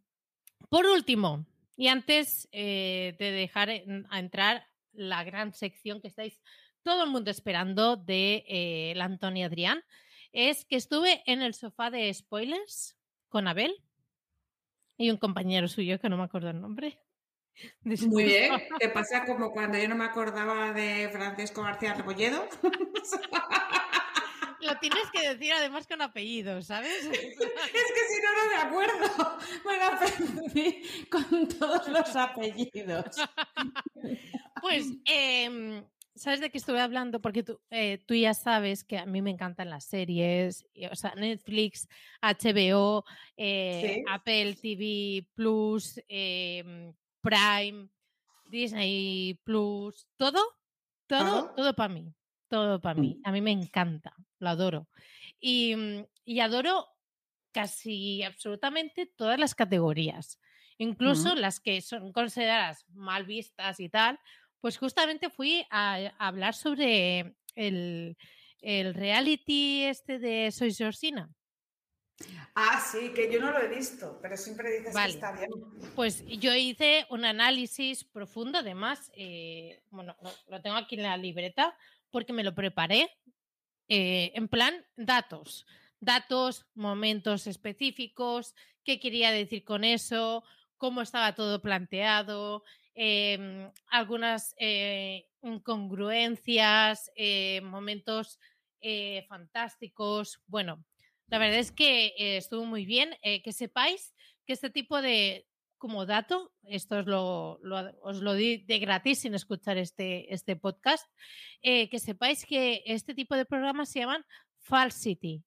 por último, y antes eh, de dejar a entrar la gran sección que estáis todo el mundo esperando de eh, la Antonia Adrián, es que estuve en el sofá de spoilers con Abel y un compañero suyo que no me acuerdo el nombre. Muy bien, ¿te pasa como cuando yo no me acordaba de Francisco García Rebolledo? Lo tienes que decir además con apellido, ¿sabes? Es que si no, no me acuerdo. Me la aprendí con todos los apellidos. Pues, em, ¿sabes de qué estuve hablando? Porque tú, eh, tú, ya sabes que a mí me encantan las series, o sea, Netflix, HBO, eh, Apple TV Plus, em, Prime, Disney Plus, todo, todo, todo para mí, todo para mí. A mí me encanta, lo adoro. Y, mm, y adoro casi absolutamente todas las categorías, incluso las que son consideradas mal vistas y tal, pues justamente fui a, hablar sobre el, el, reality este de Soy Georgina. Ah, sí, que yo no lo he visto, pero siempre dices que está bien. Pues yo hice un análisis profundo, además, eh, bueno, lo, tengo aquí en la libreta porque me lo preparé eh, en plan datos, datos, momentos específicos, qué quería decir con eso, cómo estaba todo planteado, em, algunas eh, incongruencias, momentos fantásticos, bueno, la verdad es que eh, estuvo muy bien. Eh, que sepáis que este tipo de como dato, esto os lo, os lo di de gratis sin escuchar este, este podcast, eh, que sepáis que este tipo de programas se llaman falsity,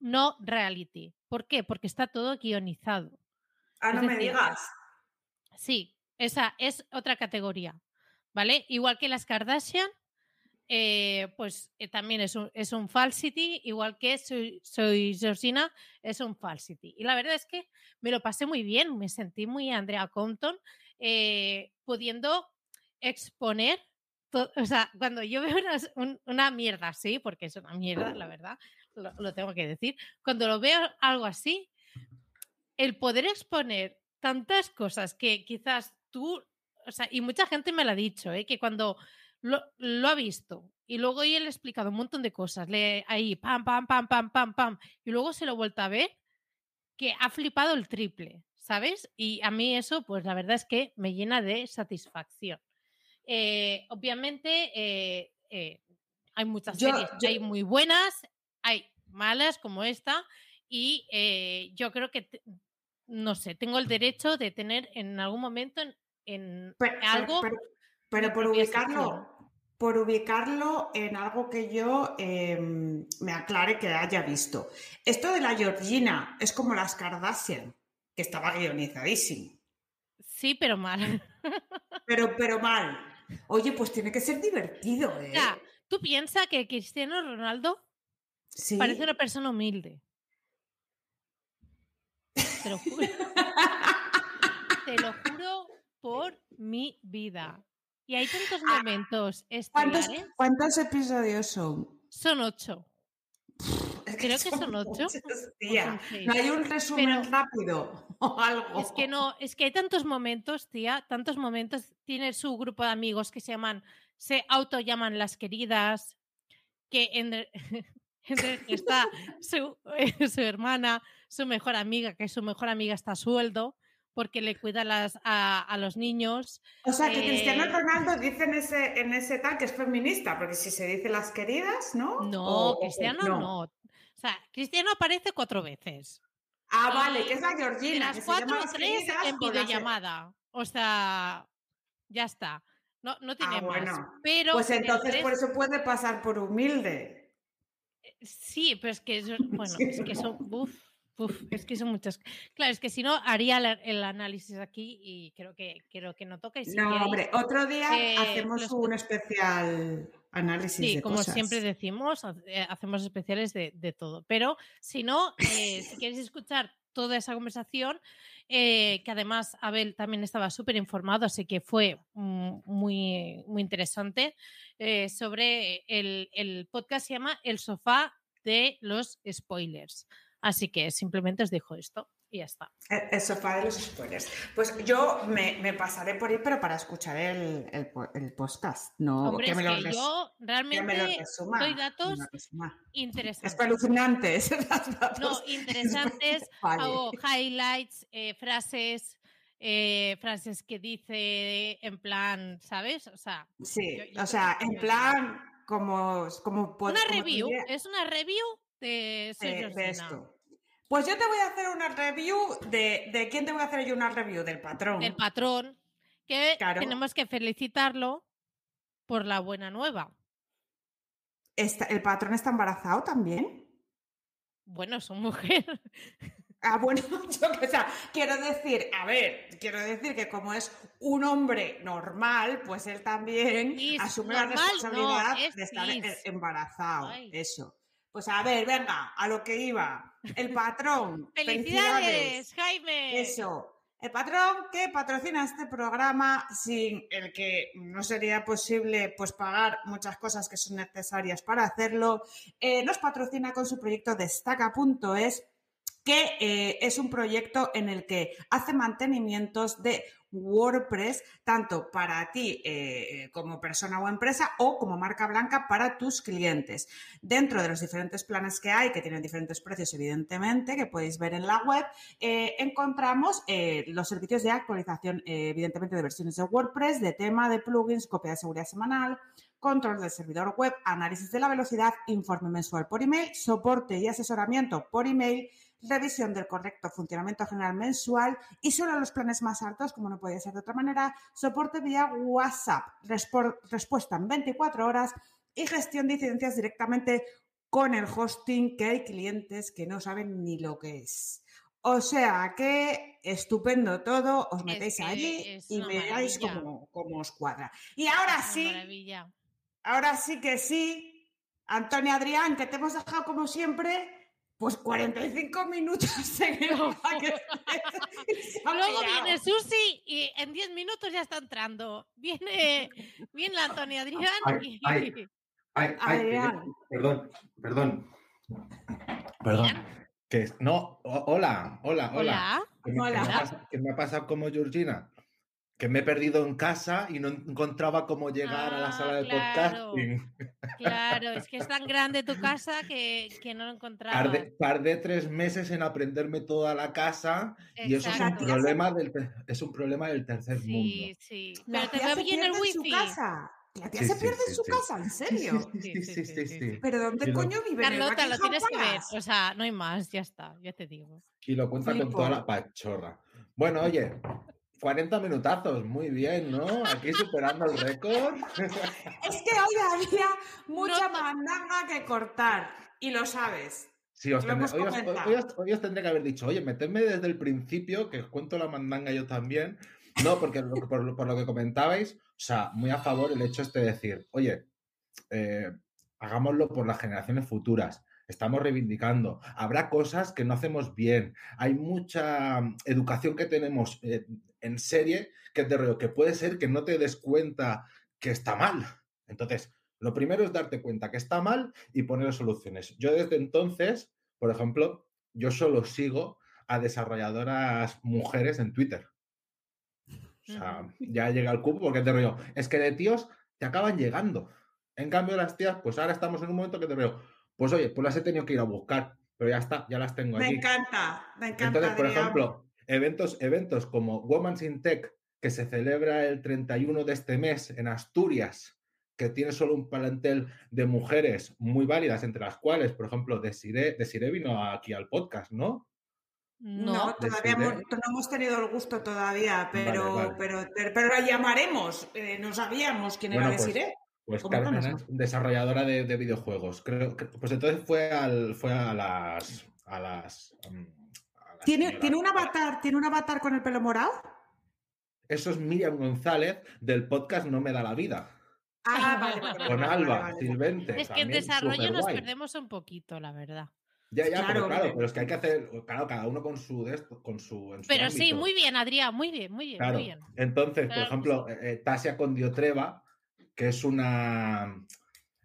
no reality. ¿Por qué? Porque está todo guionizado. Ah, no me digas. Sí, esa es otra categoría, ¿vale? Igual que las Kardashian, eh, pues eh, también es un, es un falsity, igual que soy, soy Georgina, es un falsity. Y la verdad es que me lo pasé muy bien, me sentí muy Andrea Compton, eh, pudiendo exponer, o sea, cuando yo veo una, mierda así, porque es una mierda, la verdad, lo, lo tengo que decir, cuando lo veo algo así, el poder exponer tantas cosas que quizás tú, o sea, y mucha gente me lo ha dicho, que cuando lo, ha visto y luego él ha explicado un montón de cosas, le, ahí, pam, pam, pam, pam, pam, pam, y luego se lo ha vuelto a ver, que ha flipado el triple, ¿sabes? Y a mí eso, pues la verdad es que me llena de satisfacción. Eh, obviamente, eh, eh, hay muchas series, hay muy buenas, hay malas como esta, y yo creo que, no sé, tengo el derecho de tener en algún momento en, algo... Pero por ubicarlo, por ubicarlo en algo que yo em, me aclare que haya visto. Esto de la Georgina es como las Kardashian, que estaba guionizadísimo. Sí, pero mal. Pero, pero mal. Oye, pues tiene que ser divertido, ¿eh? tú piensas que Cristiano Ronaldo parece una persona humilde. Te lo juro. Te lo juro por mi vida. Y hay tantos ah, momentos ¿Cuántos, ¿Cuántos, episodios son? Son ocho. Creo que son ocho. no hay un resumen rápido o algo. Es que no, es que hay tantos momentos, tía, tantos momentos. Tiene su grupo de amigos que se llaman, se auto llaman las queridas, que entre, está su, su hermana, su mejor amiga, que su mejor amiga está a sueldo porque le cuida las, a, los niños. O sea, que Cristiano eh, Ronaldo dice en ese, en ese tal que es feminista, porque si se dice las queridas, ¿no? No, Cristiano no. O sea, Cristiano aparece cuatro veces. Ah, vale, que es la Georgina. Las cuatro o tres en videollamada. O sea, ya está. No, no tiene ah, más. Pero pues entonces por eso puede pasar por humilde. Eh, sí, pero es que, bueno, es que son... Uf, es que son muchas. Claro, es que si no, haría el análisis aquí y creo que, creo que no toca. no, hombre, otro día eh, hacemos un especial análisis. Sí, como siempre decimos, eh, hacemos especiales de, de todo. Pero si no, eh, si quieres escuchar toda esa conversación, que además Abel también estaba súper informado, así que fue mm, muy, muy interesante, sobre el, el podcast se llama El sofá de los spoilers. Así que simplemente os dejo esto y ya está. El, sofá de los spoilers. Pues yo me, pasaré por ahí, pero para escuchar el, el, podcast. No, Hombre, que me lo yo realmente doy datos interesantes. Espeluznantes. No, interesantes. Hago highlights, eh, frases. eh, frases que dice en plan, ¿sabes? O sea, Sí, yo- yo o sea, que en plan, como, como, una como review, es una review de esto. Pues yo te voy a hacer una review de, de quién te voy a hacer yo una review del patrón. del patrón, que Claro. tenemos que felicitarlo por la buena nueva. Está- ¿El patrón está embarazado también? Bueno, su mujer. Ah, bueno, yo que o sea, quiero decir, a ver, quiero decir que como es un hombre normal, pues él también asume la normal, responsabilidad es de estar embarazado. Ay. Eso. Pues a ver, venga, a lo que iba. El patrón. ¡Felicidades, Jaime! Eso. El patrón que patrocina este programa, sin el que no sería posible pues, pagar muchas cosas que son necesarias para hacerlo, eh, nos patrocina con su proyecto Destaca.es, que eh, es un proyecto en el que hace mantenimientos de WordPress, tanto para ti eh, como persona o empresa o como marca blanca para tus clientes. Dentro de los diferentes planes que hay, que tienen diferentes precios, evidentemente, que podéis ver en la web, eh, encontramos eh, los servicios de actualización, eh, evidentemente, de versiones de WordPress, de tema, de plugins, copia de seguridad semanal, control del servidor web, análisis de la velocidad, informe mensual por email, soporte y asesoramiento por email, revisión del correcto funcionamiento general mensual y solo los planes más altos, como no podía ser de otra manera, soporte vía WhatsApp, respuesta en 24 horas y gestión de incidencias directamente con el hosting, que hay clientes que no saben ni lo que es. O sea que estupendo todo, os Es metéis que allí es y veáis cómo, cómo os cuadra. Y ahora sí, maravilla. ahora sí que sí, Antonio Adrián, que te hemos dejado como siempre, pues 45 minutos en el para que Luego viene Susi y en 10 minutos ya está entrando. Viene, viene la Antonia Adrián Ay, y ay. Ay, ay, que- Adrián. perdón, perdón. Perdón. Que, no, hola, hola, hola. hola. Que me, que me Hola. ha pasado, que me ha pasado como Georgina, que me he perdido en casa y no encontraba cómo llegar a la Ah, sala de claro. podcasting. Claro, es que es tan grande tu casa que, que no lo encontraba. Tardé, tardé tres meses en aprenderme toda la casa y eso es un Exacto. problema del, es un problema del tercer Sí, mundo. sí. La Pero te veo bien el pierde en su wifi. casa. La tía Sí, se sí, pierde sí, en su sí. casa, ¿en serio? Sí, sí, sí, sí, sí. ¿Pero dónde Y lo- coño vive? ¿En el Carlota, lo tienes que ver. O sea, no hay más, ya está, ya te digo. Y lo cuenta con toda la pachorra. Bueno, oye, 40 minutazos, muy bien, ¿no? Aquí superando el récord. Es que hoy había mucha No. mandanga que cortar y lo sabes. Sí, os tendré- hoy, os, hoy os- hoy os tendría que haber dicho, oye, metedme desde el principio, que os cuento la mandanga yo también. No, porque lo- por, lo- por lo que comentabais, o sea, muy a favor el hecho este de decir, oye, eh, hagámoslo por las generaciones futuras. Estamos reivindicando. Habrá cosas que no hacemos bien. Hay mucha mm, educación que tenemos eh, en serie que te rollo, que puede ser que no te des cuenta que está mal. Entonces, lo primero es darte cuenta que está mal y poner soluciones. Yo desde entonces, por ejemplo, yo solo sigo a desarrolladoras mujeres en Twitter. O sea, ya llega al cubo porque te rollo. Es que de tíos te acaban llegando. En cambio, las tías, pues ahora estamos en un momento que te veo. Pues oye, pues las he tenido que ir a buscar, pero ya está, ya las tengo Me aquí. encanta, me encanta. Entonces, por ejemplo, eventos, eventos como Women's in Tech, que se celebra el 31 de este mes en Asturias, que tiene solo un plantel de mujeres muy válidas, entre las cuales, por ejemplo, Desiree, Desiree vino aquí al podcast, ¿no? No, No, todavía hemos- no hemos tenido el gusto todavía, pero, Vale, vale. Pero, pero, pero la llamaremos. Eh, no sabíamos quién Bueno, era pues, Desiree. Pues Carmen es desarrolladora de, de videojuegos. Creo que, pues entonces fue al, fue a las a las, um, a las ¿Tiene. ¿Tiene un avatar? ¿Tiene un avatar con el pelo morado? Eso es Miriam González del podcast No me da la vida. Ah, vale, vale, Con vale, Alba, vale, vale. Silvente. es que en desarrollo nos perdemos un poquito, la verdad. Ya, ya, Claro, pero claro, pero es que hay que hacer, claro, cada uno con su con su, en su Pero sí, ámbito. muy bien, Adrián, muy bien, muy bien, Claro. muy bien. Entonces, por Claro ejemplo, eh, eh, Tasia Condiotreva, que es una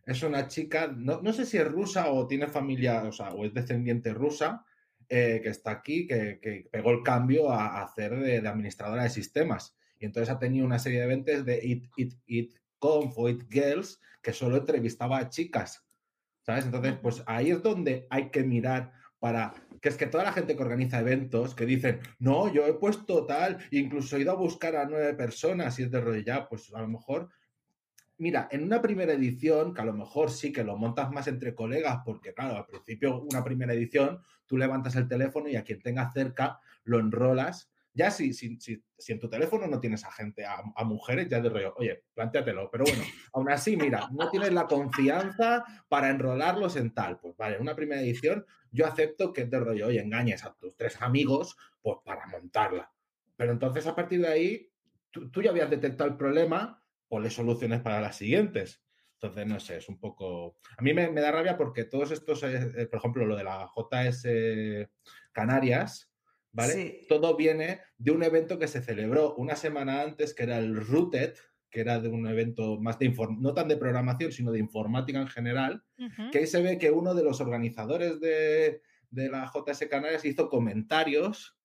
es una chica, no, no sé si es rusa o tiene familia, o sea, o es descendiente rusa, eh, que está aquí, que, que pegó el cambio a, a hacer de, de administradora de sistemas. Y entonces ha tenido una serie de eventos de It, It, It Conf o It Girls, que solo entrevistaba a chicas. ¿Sabes? Entonces, pues ahí es donde hay que mirar para que es que toda la gente que organiza eventos, que dicen, no, yo he puesto tal, incluso he ido a buscar a nueve personas y es de rollo ya, pues a lo mejor Mira, en una primera edición, que a lo mejor sí que lo montas más entre colegas, porque claro, al principio una primera edición, tú levantas el teléfono y a quien tengas cerca lo enrolas. Ya si, si, si, en tu teléfono no tienes a gente, a, mujeres, ya de rollo, oye, planteatelo. Pero bueno, aún así, mira, no tienes la confianza para enrolarlos en tal. Pues vale, una primera edición yo acepto que es de rollo, oye, engañes a tus tres amigos, pues para montarla. Pero entonces a partir de ahí, tú, tú ya habías detectado el problema ponle soluciones para las siguientes. Entonces, no sé, es un poco... A mí me, da rabia porque todos estos, eh, eh, por ejemplo, lo de la JS Canarias, ¿vale? Todo viene de un evento que se celebró una semana antes, que era el Rooted, que era de un evento más de no tan de programación, sino de informática en general, que ahí se ve que uno de los organizadores de, de la JS Canarias hizo comentarios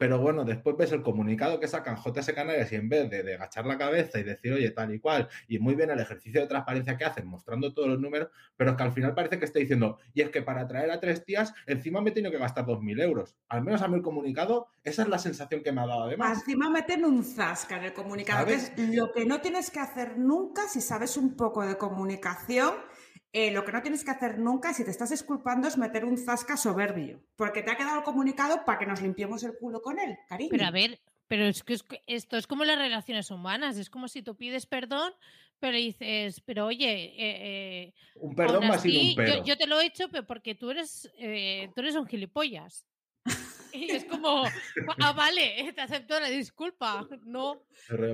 pero bueno, después ves el comunicado que sacan JS Canarias y en vez de, agachar la cabeza y decir, oye, tal y cual, y muy bien el ejercicio de transparencia que hacen, mostrando todos los números, pero es que al final parece que está diciendo, y es que para traer a tres tías, encima me he tenido que gastar 2.000 euros. Al menos a mí el comunicado, esa es la sensación que me ha dado además. Encima meten un zasca en el comunicado, que es lo que no tienes que hacer nunca si sabes un poco de comunicación eh, lo que no tienes que hacer nunca, si te estás disculpando, es meter un zasca soberbio, porque te ha quedado comunicado para que nos limpiemos el culo con él, cariño. Pero a ver, pero es que esto es como las relaciones humanas, es como si tú pides perdón, pero dices, pero oye, eh, eh, un perdón más y un yo, yo, te lo he hecho porque tú eres, tú eres un gilipollas. Y es como, ah, vale, te acepto la disculpa, no.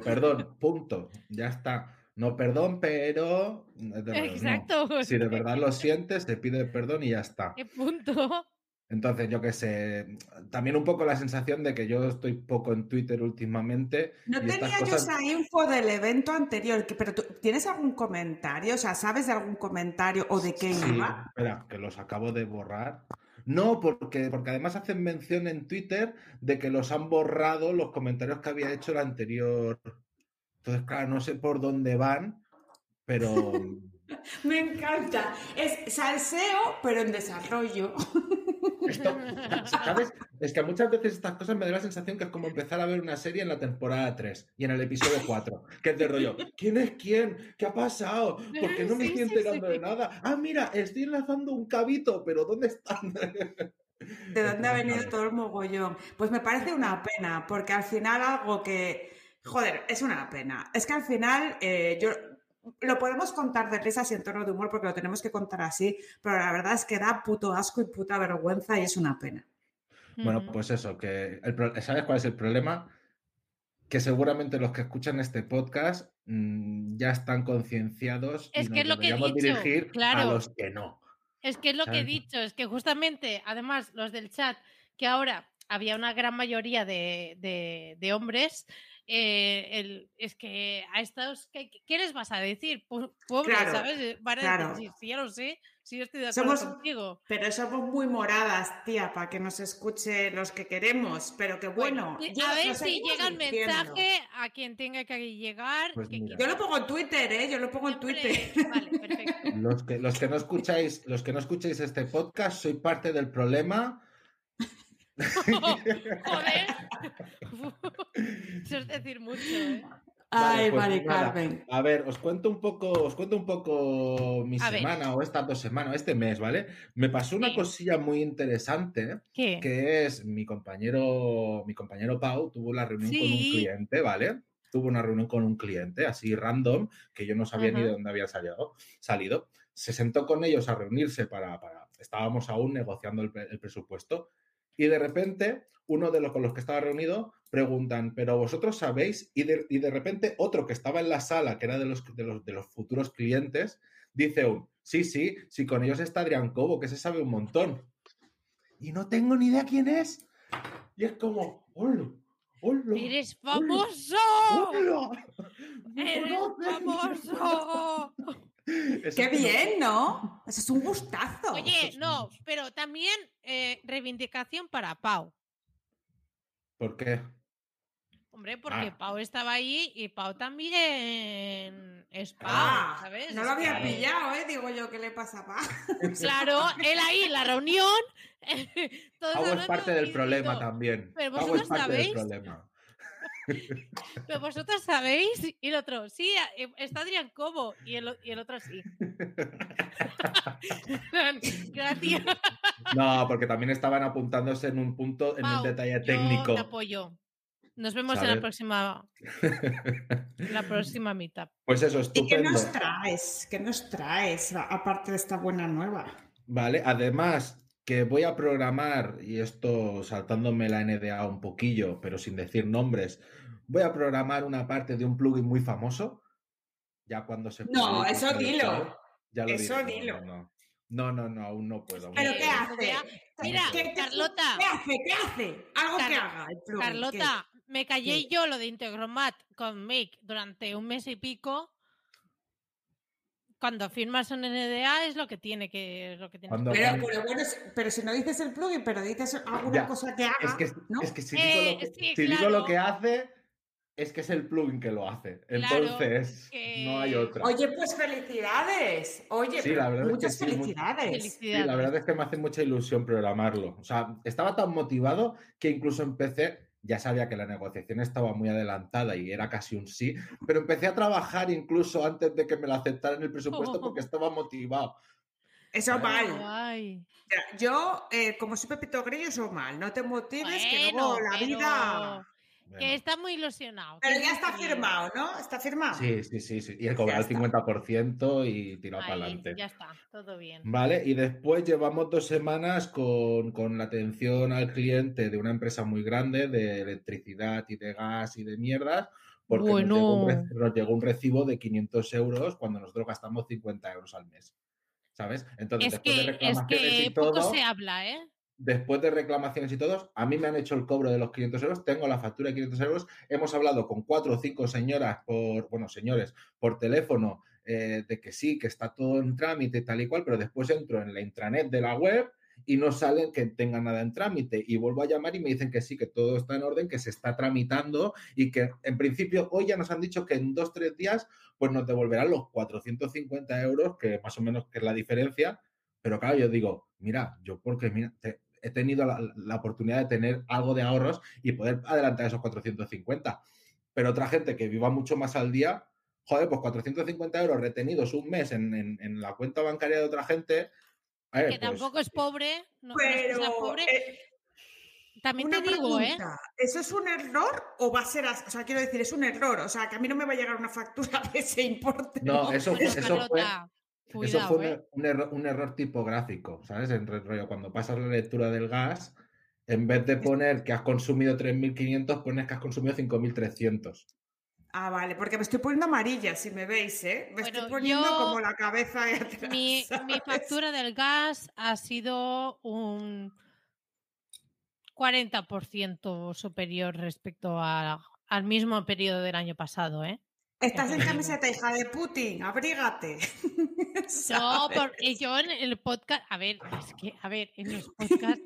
perdón, punto, ya está. No, perdón, pero. Exacto. Si de verdad lo sientes, te pide perdón y ya está. ¿Qué punto? Entonces, yo qué sé, también un poco la sensación de que yo estoy poco en Twitter últimamente. No tenía yo esa info del evento anterior, pero ¿tienes algún comentario? O sea, ¿sabes de algún comentario o de qué sí, Espera, que los acabo de borrar. No, porque, porque además hacen mención en Twitter de que los han borrado los comentarios que había hecho el anterior entonces, claro, no sé por dónde van, pero... Me encanta. Es salseo, pero en desarrollo. ¿sabes? Es que muchas veces estas cosas me da la sensación que es como empezar a ver una serie en la temporada 3 y en el episodio 4, que es de rollo, ¿quién es quién? ¿Qué ha pasado? ¿Por qué no me estoy enterando de nada? Ah, mira, estoy enlazando un cabito, pero ¿dónde están? ¿De dónde ha venido todo el mogollón? Pues me parece una pena, porque al final algo que Joder, es una pena. Es que al final eh, yo lo podemos contar de risas y en tono de humor porque lo tenemos que contar así, pero la verdad es que da puto asco y puta vergüenza y es una pena. Bueno, pues eso, que ¿sabes cuál es el problema? Que seguramente los que escuchan este podcast mm, ya están concienciados es que es lo que he dicho, dirigir a los que no. Es que es lo que he dicho, es que justamente, además, los del chat, que ahora había una gran mayoría de, de hombres, eh, el, es que a estos, ¿qué, ¿qué, les vas a decir? Pobre, ¿sabes? Eh, van a decir, sí, ya lo sé, sí, estoy de acuerdo contigo. Pero somos muy moradas, tía, para que nos escuche los que queremos, pero que bueno. a ver si llega el mensaje a quien tenga que llegar. Pues yo lo pongo en Twitter, ¿eh? Yo lo pongo en Twitter. Vale, perfecto. Los que, los que no escucháis, los que no escucháis este podcast, soy parte del problema Joder. Eso es decir mucho, ¿eh? Ay, vale, pues Carmen. A ver, os cuento un poco, os cuento un poco mi semana o estas dos semanas, este mes, ¿vale? Me pasó una cosilla muy interesante, que es mi compañero, mi compañero Pau tuvo la reunión con un cliente, ¿vale? Tuvo una reunión con un cliente así random, que yo no sabía ni de dónde había salido, salido. Se sentó con ellos a reunirse para, para estábamos aún negociando el, el presupuesto y de repente, uno de los con los que estaba reunido preguntan, pero vosotros sabéis, y de, y de repente otro que estaba en la sala, que era de los, de los, de los futuros clientes, dice un, sí, sí, sí, con ellos está Adrián Cobo, que se sabe un montón. Y no tengo ni idea quién es. Y es como, ¡hola! ¡Hola! ¡Eres famoso! ¡Eres famoso! Qué bien, ¿no? Eso es un gustazo. Oye, no, pero también eh, reivindicación para Pau. ¿Por qué? Hombre, porque Ah. Pau estaba ahí y Pau también es Pau, Ah, ¿sabes? no lo había que- pillado, ¿eh? Digo yo, ¿qué le pasa a Pa? Claro, él ahí, la reunión. Pau es parte del problema también. pero Pau es vosotros parte del sabéis- problema. Pero vosotros sabéis, y el otro, sí, eh, está Adrián Cobo, y el, y el otro sí. Gracias. No, porque también estaban apuntándose en un punto, en Pau, un detalle yo técnico. te apoyo. Nos vemos en la próxima, en la próxima meetup. Pues eso, ¿Y qué estupendo. nos traes? ¿Qué nos traes? Aparte de esta buena nueva. Vale, además que voy a programar, y esto saltándome la NDA un poquillo, pero sin decir nombres, voy a programar una parte de un plugin muy famoso. Ya cuando se No, eso dilo. Ya lo Eso dilo. No, no, no, no, no, aún no puedo. ¿Pero no qué puedo. hace? Mira, ¿Qué- Carlota. ¿Qué hace? ¿Qué hace? Algo que haga el plugin. Carlota, me callé ¿Qué? yo lo de Integromat con Make durante un mes y pico. Cuando firmas un NDA es lo que tiene que es lo que que Pero, hacer. pero bueno, si- pero si no dices el plugin, pero dices alguna Ya, cosa que haga, Es que, ¿no? es que si, Eh, digo, lo que, sí, si digo claro. lo que hace, es que es el plugin que lo hace. Claro, Entonces, que- no hay otra. Oye, pues felicidades. Oye, Sí, pero la verdad es que muchas sí, mu- felicidades. Sí, Felicidades. la verdad es que me hace mucha ilusión programarlo. O sea, estaba tan motivado que incluso empecé, ya sabía que la negociación estaba muy adelantada y era casi un sí, pero empecé a trabajar incluso antes de que me lo aceptaran el presupuesto porque estaba motivado. Eso Ay, mal. Yo, eh, como soy Pepito Grillo, eso mal. No te motives, que luego la pero vida. Bueno, Que está muy ilusionado. Pero ya es está firmado, ¿no? Está firmado. Sí, sí, sí, sí. Y he cobrado el Ya está. 50% y tirado para adelante. ya está, todo bien. Vale, y después llevamos dos semanas con, con la atención al cliente de una empresa muy grande de electricidad y de gas y de mierdas, porque nos, llegó un, Bueno. re- nos llegó un recibo de 500 euros cuando nosotros gastamos 50 euros al mes. ¿Sabes? Entonces, Es después de que, es reclamaciones que y poco todo, se habla, ¿eh? Después de reclamaciones y todos, a mí me han hecho el cobro de los 500 euros, tengo la factura de 500 euros, hemos hablado con cuatro o cinco señoras por, bueno, señores, por teléfono, eh, de que sí, que está todo en trámite tal y cual, pero después entro en la intranet de la web y no salen que tenga nada en trámite. Y vuelvo a llamar y me dicen que sí, que todo está en orden, que se está tramitando y que en principio hoy ya nos han dicho que en dos, tres días pues nos devolverán los 450 euros, que más o menos que es la diferencia, pero claro, yo digo, mira, yo porque mira, he tenido la, la oportunidad de tener algo de ahorros y poder adelantar esos 450. Pero otra gente que viva mucho más al día, joder, pues 450 euros retenidos un mes en, en- en la cuenta bancaria de otra gente. a ver, Que pues, tampoco es pobre. No, no es Pero, pobre. eh, También te digo, ¿eh? ¿eso es un error o va a ser así? O sea, quiero decir, es un error. O sea, que a mí no me va a llegar una factura de ese importe. No, eso, Bueno, eso fue, Eso fue un, ¿eh? er- un error, un error tipográfico, ¿sabes? En re- rollo, cuando pasas la lectura del gas, en vez de poner que has consumido 3.500, pones que has consumido 5.300. Ah, vale, porque me estoy poniendo amarilla, si me veis, ¿eh? Me Bueno, estoy poniendo yo- como la cabeza de atrás. Mi, factura del gas ha sido un 40% superior respecto a- al mismo periodo del año pasado, ¿eh? Estás en camiseta, hija de Putin, abrígate. No, porque yo en el podcast, a ver, es que, a ver, en los podcasts,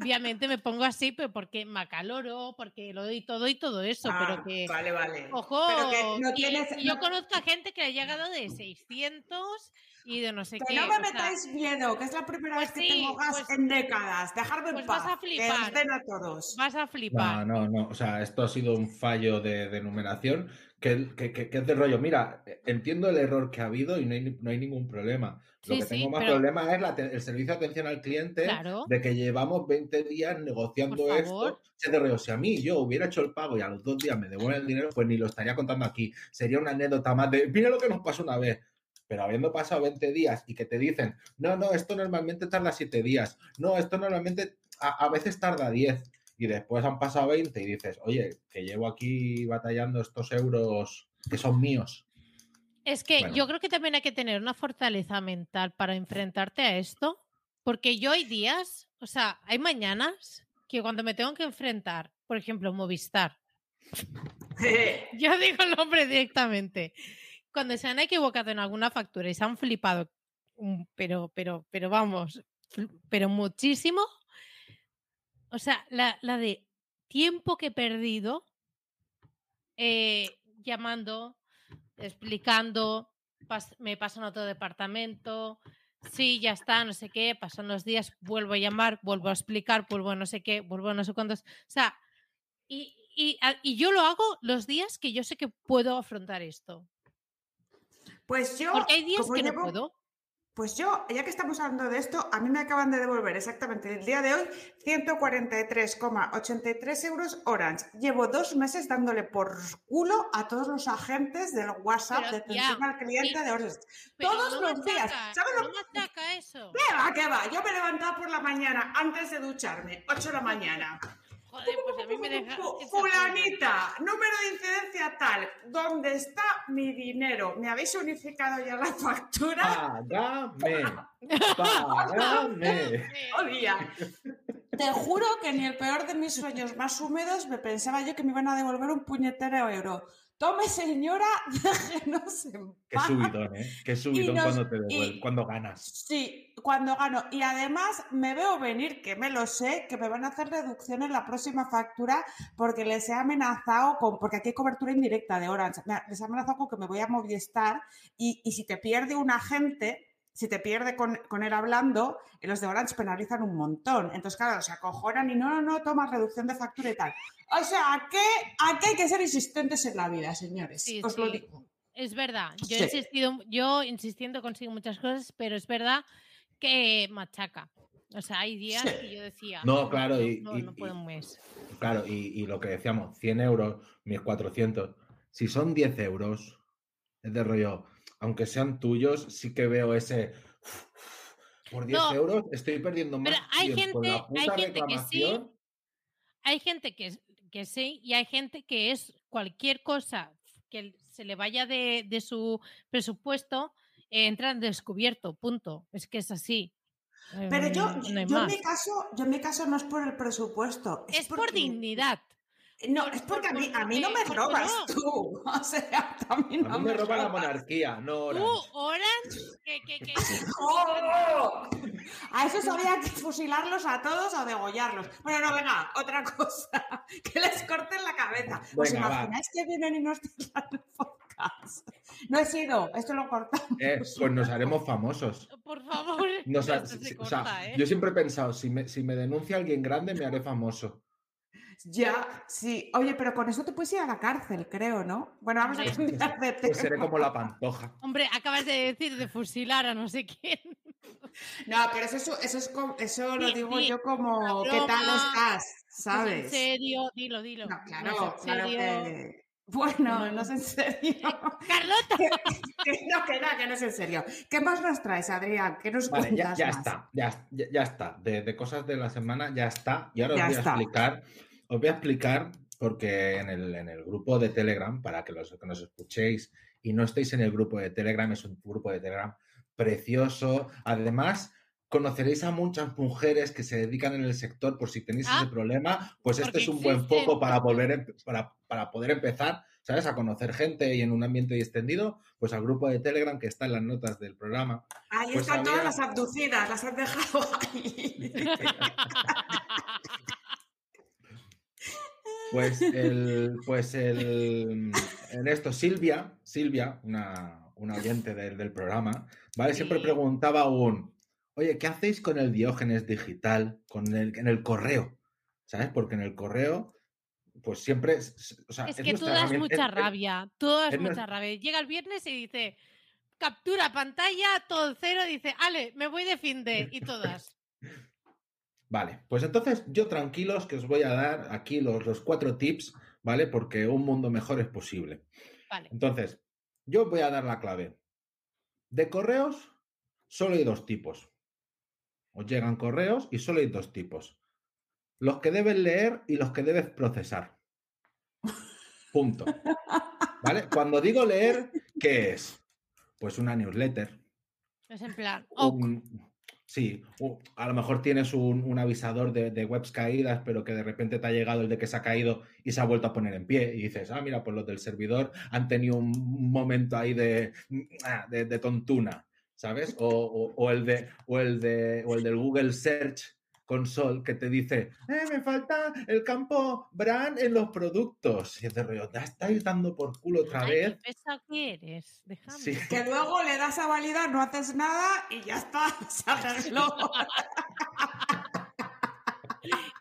obviamente me pongo así, pero porque me acaloro, porque lo doy todo y todo eso, Ah, pero que, Vale, vale. ojo, Pero que no tienes- y yo no- conozco a gente que ha llegado de 600 y de no sé Que qué. no me sea, metáis miedo, que es la primera pues vez que sí, tengo gas pues- en décadas. Dejarme en pues paz. vas a Que flipar. den a todos. vas a No, flipar. no, no. O sea, esto ha sido un fallo de, de numeración que, que, que- que es de rollo. Mira, entiendo el error que ha habido y no hay, no hay ningún problema. Lo Sí, que sí, tengo más pero- problema es la el servicio de atención al cliente Claro. de que llevamos 20 días negociando esto. Es de rollo. Si a mí yo hubiera hecho el pago y a los dos días me devuelven el dinero, pues ni lo estaría contando aquí. Sería una anécdota más de, mira lo que nos pasó una vez. Pero habiendo pasado 20 días y que te dicen, no, no, esto normalmente tarda 7 días. No, esto normalmente a, a veces tarda 10. Y después han pasado 20 y dices, oye, que llevo aquí batallando estos euros que son míos. Es que Bueno. yo creo que también hay que tener una fortaleza mental para enfrentarte a esto, porque yo hay días, o sea, hay mañanas que cuando me tengo que enfrentar, por ejemplo, Movistar, yo digo el nombre directamente, cuando se han equivocado en alguna factura y se han flipado, pero, pero, pero vamos, pero muchísimo, o sea, la, la de tiempo que he perdido eh, llamando, explicando, pas- me pasan a otro departamento, sí, ya está, no sé qué, pasan los días, vuelvo a llamar, vuelvo a explicar, vuelvo a no sé qué, vuelvo a no sé cuántos. O sea, y, y, y yo lo hago los días que yo sé que puedo afrontar esto. Pues yo, Porque hay días que no puedo. Pues yo, ya que estamos hablando de esto, a mí me acaban de devolver exactamente el día de hoy 143,83 euros Orange. Llevo dos meses dándole por culo a todos los agentes del WhatsApp Pero, de atención ya, al cliente de Orange. Todos no los días. ¿Sabes lo no machaca eso. ¿Qué va, qué va? Yo me he levantado por la mañana antes de ducharme, 8 de la mañana. Joder, pues a mí me deja. Fu- esa polla. Fulanita, número de incidencia tal, ¿dónde está mi dinero? ¿Me habéis unificado ya la factura? Págame. Págame. Te juro que ni el peor de mis sueños más húmedos me pensaba yo que me iban a devolver un puñetero euro. Tome, señora, déjenos en Qué paz. subidón, ¿eh? Qué subidón nos- cuando te devuelven, y- cuando ganas. Sí, cuando gano. Y además me veo venir, que me lo sé, que me van a hacer reducción en la próxima factura porque les he amenazado con, porque aquí hay cobertura indirecta de Orange, les he amenazado con que me voy a Movistar y, y si te pierde un agente, si te pierde con, con él hablando, eh, los de Orange penalizan un montón. Entonces, claro, se acojonan y no, no, no, toma reducción de factura y tal. O sea, ¿a qué, a qué hay que ser insistentes en la vida, señores? Sí, Os lo sí. digo. Es verdad. Yo, Sí. he insistido, yo insistiendo consigo muchas cosas, pero es verdad que machaca. O sea, hay días Sí. que yo decía. No, claro, y- No, y- no puedo un mes. Claro, y, y lo que decíamos, 100 euros, 1400. Si son 10 euros, es de rollo, aunque sean tuyos, sí que veo ese. Por 10 No, euros estoy perdiendo más pero hay tiempo en la gente- hay puta gente que sí. Hay gente que, sí y hay gente que es cualquier cosa que se le vaya de, de su presupuesto, eh, entra en descubierto, punto. Es que es así. Pero yo, no hay yo en mi caso, yo en mi caso no es por el presupuesto. Es por porque- dignidad. No, es porque a mí, a mí no me robas no. tú. O sea, a mí no A mí me roba la robas. monarquía, no Tú, Orange. Orange, que, que, que- ¡Oh! A esos habría que fusilarlos a todos o degollarlos. Bueno, no, venga, otra cosa. Que les corten la cabeza. ¿Os Venga, va. imagináis que vienen y nos tiran el podcast? No he sido, esto lo cortamos. Eh, pues nos haremos famosos. por favor. Nos ha- se o sea, ¿eh? Yo siempre he pensado, si me, si me denuncia alguien grande, me haré famoso. Ya, sí. Oye, pero con eso te puedes ir a la cárcel, creo, ¿no? Bueno, vamos a cambiar de Pues seré tema. como la pantoja. Hombre, acabas de decir de fusilar a no sé quién. No, pero eso, es- eso, es como- eso lo Di- digo di, yo como, ¿qué tal estás? ¿Es en ¿Sabes? serio? Dilo, dilo. No, ¿No claro, es en claro que... Bueno, no es en serio. ¡Carlota! que no, que no, que no es en serio. ¿Qué más nos traes, Adrián? ¿Qué nos Vale, cuentas ya más? está, ya, ya, está. De, de cosas de la semana ya está. Y ahora Ya os voy está. a explicar, os voy a explicar, porque en el, en el grupo de Telegram, para que los que nos escuchéis y no estéis en el grupo de Telegram, es un grupo de Telegram precioso. Además, conoceréis a muchas mujeres que se dedican en el sector por si tenéis Ah, ese problema, pues este es un buen foco para volver empe- para, para poder empezar, ¿sabes? A conocer gente y en un ambiente extendido, pues al grupo de Telegram que está en las notas del programa. Ahí Pues están había- todas las abducidas, las has dejado ahí. Pues el, pues el, en esto Silvia, Silvia, una, una oyente del, del programa, ¿vale? Siempre preguntaba un, oye, ¿qué hacéis con el diógenes digital, con el, en el correo? ¿Sabes? Porque en el correo, pues siempre, es- o sea, Es que tú das mucha es- rabia. Tú das es mucha nuestra- rabia. Llega el viernes y dice, captura pantalla, todo cero, dice, Ale, me voy de fin de. Y todas. Vale, pues entonces yo tranquilos que os voy a dar aquí los, los cuatro tips, ¿vale? Porque un mundo mejor es posible. Vale. Entonces, yo voy a dar la clave. De correos, solo hay dos tipos. Os llegan correos y solo hay dos tipos. Los que debes leer y los que debes procesar. Punto. ¿Vale? Cuando digo leer, ¿qué es? Pues una newsletter. Es en plan, ok, un- sí, a lo mejor tienes un, avisador de, webs caídas, pero que de repente te ha llegado el de que se ha caído y se ha vuelto a poner en pie. Y dices, ah, mira, pues los del servidor han tenido un momento ahí de, ah, de, de tontuna, ¿sabes? O, o- o el de, o, el de, o el del Google Search con Sol que te dice, eh, me falta el campo brand en los productos. Y es de rollo, te estáis dando por culo otra Ay, vez. qué que eres. Déjame. Sí. Que luego le das a validar, no haces nada y ya está, se arregló.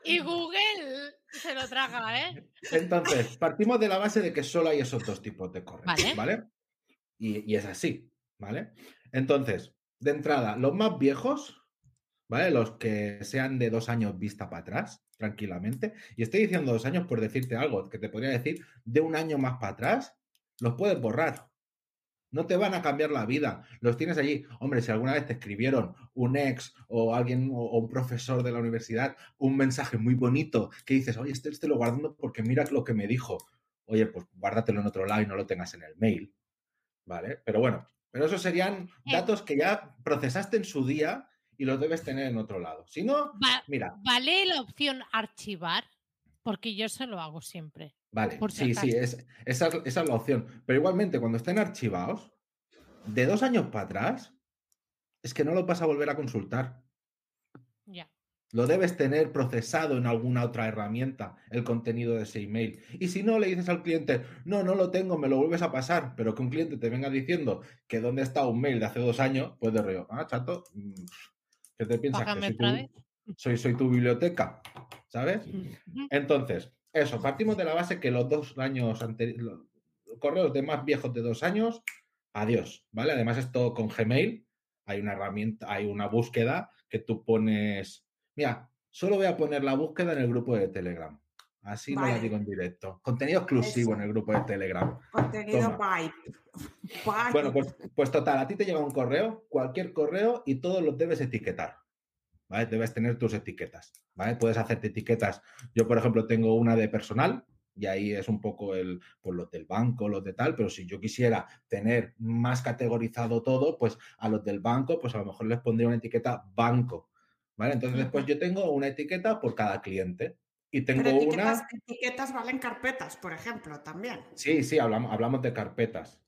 Y Google se lo traga, ¿eh? Entonces, partimos de la base de que solo hay esos dos tipos de correos, Vale. ¿vale? Y, y es así, ¿vale? Entonces, de entrada, los más viejos, ¿vale? Los que sean de dos años vista para atrás, tranquilamente. Y estoy diciendo dos años por decirte algo, que te podría decir de un año más para atrás, los puedes borrar. No te van a cambiar la vida. Los tienes allí. Hombre, si alguna vez te escribieron un ex o alguien o, un profesor de la universidad un mensaje muy bonito que dices, oye, este, este lo guardando porque mira lo que me dijo. Oye, pues guárdatelo en otro lado y no lo tengas en el mail. ¿Vale? Pero bueno, pero esos serían Eh. datos que ya procesaste en su día y los debes tener en otro lado. Si no, Va- mira, ¿Vale la opción archivar? Porque yo se lo hago siempre. Vale, Por si sí, sí, es, esa, es- esa es la opción. Pero igualmente, cuando estén archivados, de dos años para atrás, es que no lo vas a volver a consultar. Ya. Lo debes tener procesado en alguna otra herramienta, el contenido de ese email. Y si no, le dices al cliente, no, no lo tengo, me lo vuelves a pasar, pero que un cliente te venga diciendo que dónde está un mail de hace dos años, pues de rollo, ah, chato, mm, ¿qué te piensas? Págame Que soy, otra tu, vez. soy, soy tu biblioteca, ¿sabes? Entonces, eso, partimos de la base que los dos años anteriores, correos de más viejos de dos años, adiós, ¿vale? Además, esto con Gmail, hay una herramienta, hay una búsqueda que tú pones. Mira, solo voy a poner la búsqueda en el grupo de Telegram. Así no la digo en directo. Contenido exclusivo Eso. en el grupo de Telegram. Contenido. Vibe. Bueno, pues, pues total, a ti te llega un correo, cualquier correo, y todos los debes etiquetar. ¿Vale? Debes tener tus etiquetas. ¿Vale? Puedes hacerte etiquetas. Yo, por ejemplo, tengo una de personal, y ahí es un poco el, pues los del banco, los de tal, pero si yo quisiera tener más categorizado todo, pues a los del banco, pues a lo mejor les pondría una etiqueta banco. ¿Vale? Entonces después yo tengo una etiqueta por cada cliente. Y tengo Pero una. etiquetas, etiquetas valen carpetas, por ejemplo, también. Sí, sí, hablamos, hablamos de carpetas.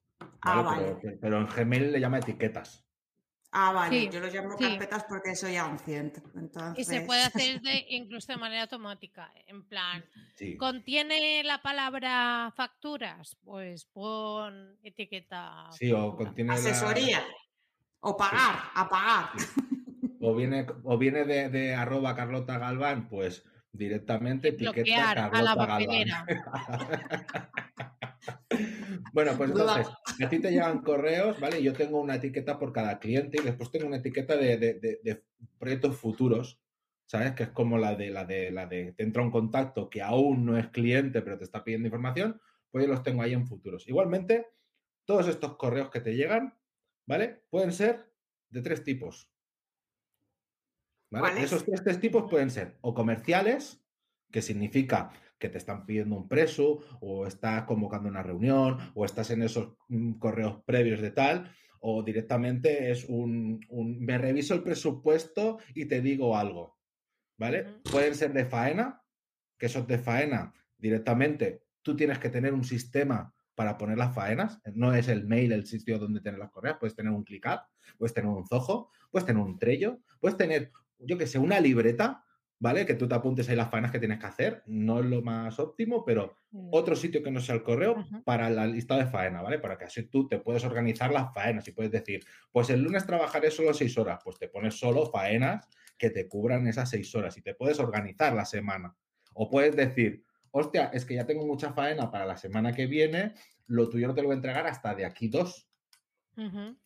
Ah, ¿vale? Pero, pero en Gmail le llama etiquetas. Ah, vale. Sí, Yo los llamo sí. carpetas porque soy ancient. Entonces... Y se puede hacer de, incluso de manera automática. En plan, Sí. ¿contiene la palabra facturas? Pues pon etiqueta. Sí, o contiene la- Asesoría. O pagar, a pagar. o viene, o viene de, de arroba Carlota Galván, pues directamente etiqueta a la Carlota Galván. bueno, pues entonces, a ti te llegan correos, ¿vale? Yo tengo una etiqueta por cada cliente y después tengo una etiqueta de, de- de- de proyectos futuros, ¿sabes? Que es como la de la de la de te entra un contacto que aún no es cliente, pero te está pidiendo información, pues yo los tengo ahí en futuros. Igualmente, todos estos correos que te llegan, ¿vale? Pueden ser de tres tipos. Esos tres, tipos pueden ser o comerciales, que significa que te están pidiendo un preso, o estás convocando una reunión, o estás en esos mm, correos previos de tal, o directamente es un, un- me reviso el presupuesto y te digo algo. ¿Vale? Pueden ser de faena, que esos de faena directamente tú tienes que tener un sistema para poner las faenas. No es el mail el sitio donde tener las correas. Puedes tener un ClickUp, puedes tener un Zoho, puedes tener un Trello, puedes tener, yo que sé, una libreta, ¿vale? Que tú te apuntes ahí las faenas que tienes que hacer. No es lo más óptimo, pero Mm. otro sitio que no sea el correo para la lista de faena, ¿vale? Para que así tú te puedes organizar las faenas y puedes decir, pues el lunes trabajaré solo seis horas, pues te pones solo faenas que te cubran esas seis horas y te puedes organizar la semana. O puedes decir, hostia, es que ya tengo mucha faena para la semana que viene, lo tuyo no te lo voy a entregar hasta de aquí dos.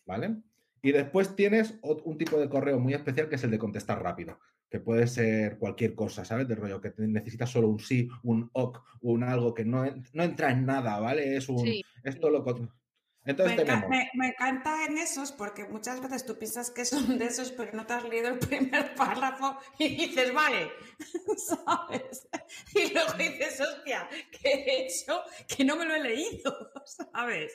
¿vale? Y después tienes un tipo de correo muy especial que es el de contestar rápido, que puede ser cualquier cosa, ¿sabes? De rollo, que necesitas solo un sí, un ok, un algo que no, no entra en nada, ¿vale? Es un... Sí, esto lo... Entonces Me, tenemos... me- me encanta en esos porque muchas veces tú piensas que son de esos, pero no te has leído el primer párrafo y dices, vale, ¿sabes? Y luego dices, hostia, ¿qué he hecho? Que no me lo he leído, ¿sabes?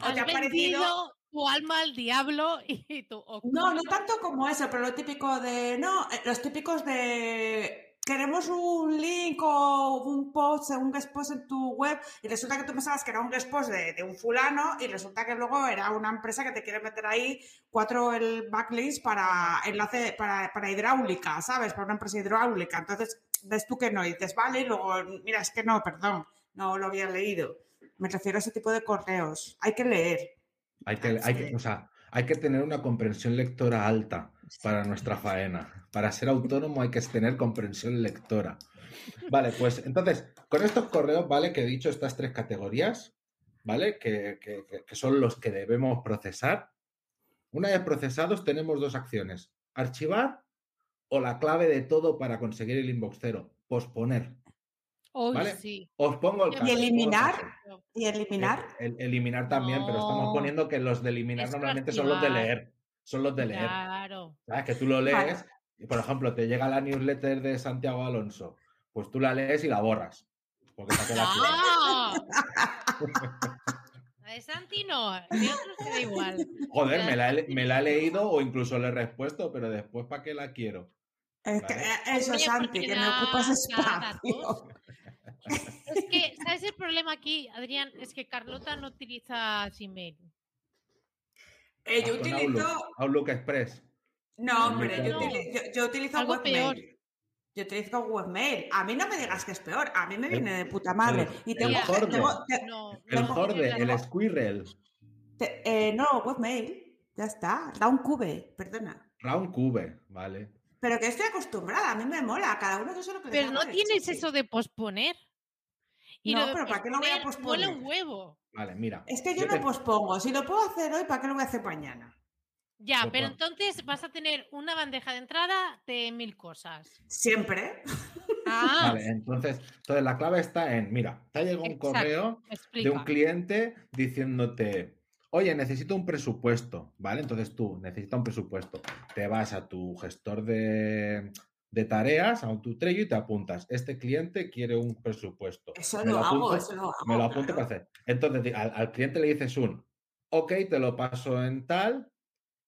O has te ha parecido... tu alma al diablo y tu... No, no tanto como eso, pero lo típico de... No, eh, los típicos de... queremos un link o un post, un guest post en tu web y resulta que tú pensabas que era un guest post de, de un fulano y resulta que luego era una empresa que te quiere meter ahí cuatro el backlinks para enlace para, para hidráulica, ¿sabes? Para una empresa hidráulica. Entonces ves tú que no y dices, vale, y luego, mira, es que no, perdón, no lo había leído. Me refiero a ese tipo de correos. Hay que leer. Hay que, hay que, o sea, hay que tener una comprensión lectora alta para nuestra faena. Para ser autónomo hay que tener comprensión lectora. Vale, pues entonces, con estos correos, ¿vale? Que he dicho estas tres categorías, ¿vale? Que, que- que- que son los que debemos procesar. Una vez procesados, tenemos dos acciones: archivar o la clave de todo para conseguir el inbox cero, posponer. ¿Vale? sí. Os pongo el Y caso. el eliminar. caso. Y eliminar. El- el- eliminar también, pero estamos No. poniendo que los de eliminar Es normalmente son los de leer. Son los de leer. Claro. ¿Sabes? Que tú lo lees Vale. y, por ejemplo, te llega la newsletter de Santiago Alonso. Pues tú la lees y la borras. Porque te. ¡No! La de Santi no, de otros te da igual. Joder, me la, he, me la he leído o incluso le he respuesto, pero después, ¿para qué la quiero? Es que, Vale. eh, eso, Oye, Santi, que me ocupas espacio. Es que, ¿sabes el problema aquí, Adrián? Es que Carlota no utiliza Gmail. Eh, yo Con utilizo. Outlook, Outlook Express. No, hombre, yo, No. utili- yo- yo utilizo Algo webmail. Yo utilizo webmail. A mí no me digas que es peor. A mí me viene de puta madre. el- Y tengo, el Horde. tengo- te- No, El Tengo- Horde, el Squirrel, te- eh, no, webmail. Ya está. Da un cube, perdona. Round Cube, ¿vale? Pero que estoy acostumbrada. A mí me mola. Cada uno que eso lo que le Pero no tienes eso de posponer. No, lo de pero ¿para qué lo voy a posponer Mola un huevo. Vale, mira. Es que yo yo no te- pospongo. Si lo puedo hacer hoy, ¿para qué lo voy a hacer mañana? Ya, Pues pero bueno. entonces vas a tener una bandeja de entrada de mil cosas. Siempre. Ah, Vale, entonces, entonces la clave está en, mira, te ha llegado un Exacto. correo de un cliente diciéndote, oye, necesito un presupuesto, ¿vale? Entonces tú necesitas un presupuesto. Te vas a tu gestor de, de tareas, a tu Trello y te apuntas. Este cliente quiere un presupuesto. Eso Me lo, hago, apunto- eso lo hago. Me lo apunto claro. para hacer. Entonces al, al cliente le dices un, ok, te lo paso en tal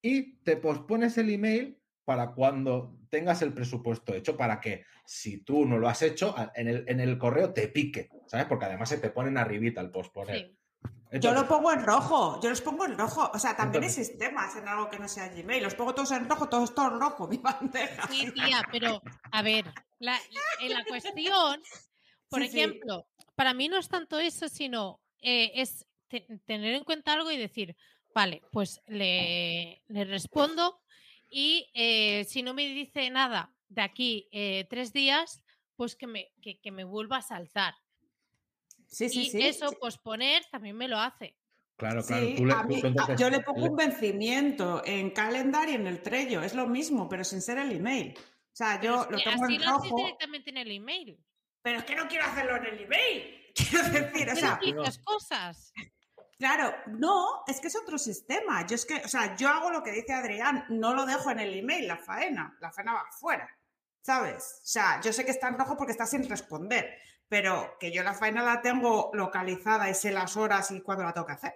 y te pospones el email para cuando tengas el presupuesto hecho, para que si tú no lo has hecho, en el, en el correo te pique, ¿sabes? Porque además se te ponen arribita al posponer. Sí. Yo lo pongo en rojo, yo los pongo en rojo. O sea, también hay Entonces- sistemas en algo que no sea Gmail. Los pongo todos en rojo, todos todo en rojo, mi bandeja. Sí, tía, pero a ver, la, en la cuestión, por Sí, sí. ejemplo, para mí no es tanto eso, sino eh, es te- tener en cuenta algo y decir, vale, pues le, le respondo y eh, si no me dice nada de aquí eh, tres días, pues que me, que, que me vuelva a saltar. Sí, sí, y sí. eso, sí. posponer, también me lo hace. claro, claro. Sí, tú le- a tú- mí- tú a- entonces yo le pongo le- un vencimiento en calendar y en el Trello. Es lo mismo, pero sin ser el email. O sea, yo lo tengo así en lo haces rojo, directamente en el email. pero es que no quiero hacerlo en el email. Quiero decir, o Pero sea, cosas. Claro, no, es que es otro sistema. Yo es que, o sea, yo hago lo que dice Adrián, no lo dejo en el email, la faena, la faena va afuera, ¿sabes? O sea, yo sé que está en rojo porque está sin responder, pero que yo la faena la tengo localizada y sé las horas y cuándo la tengo que hacer.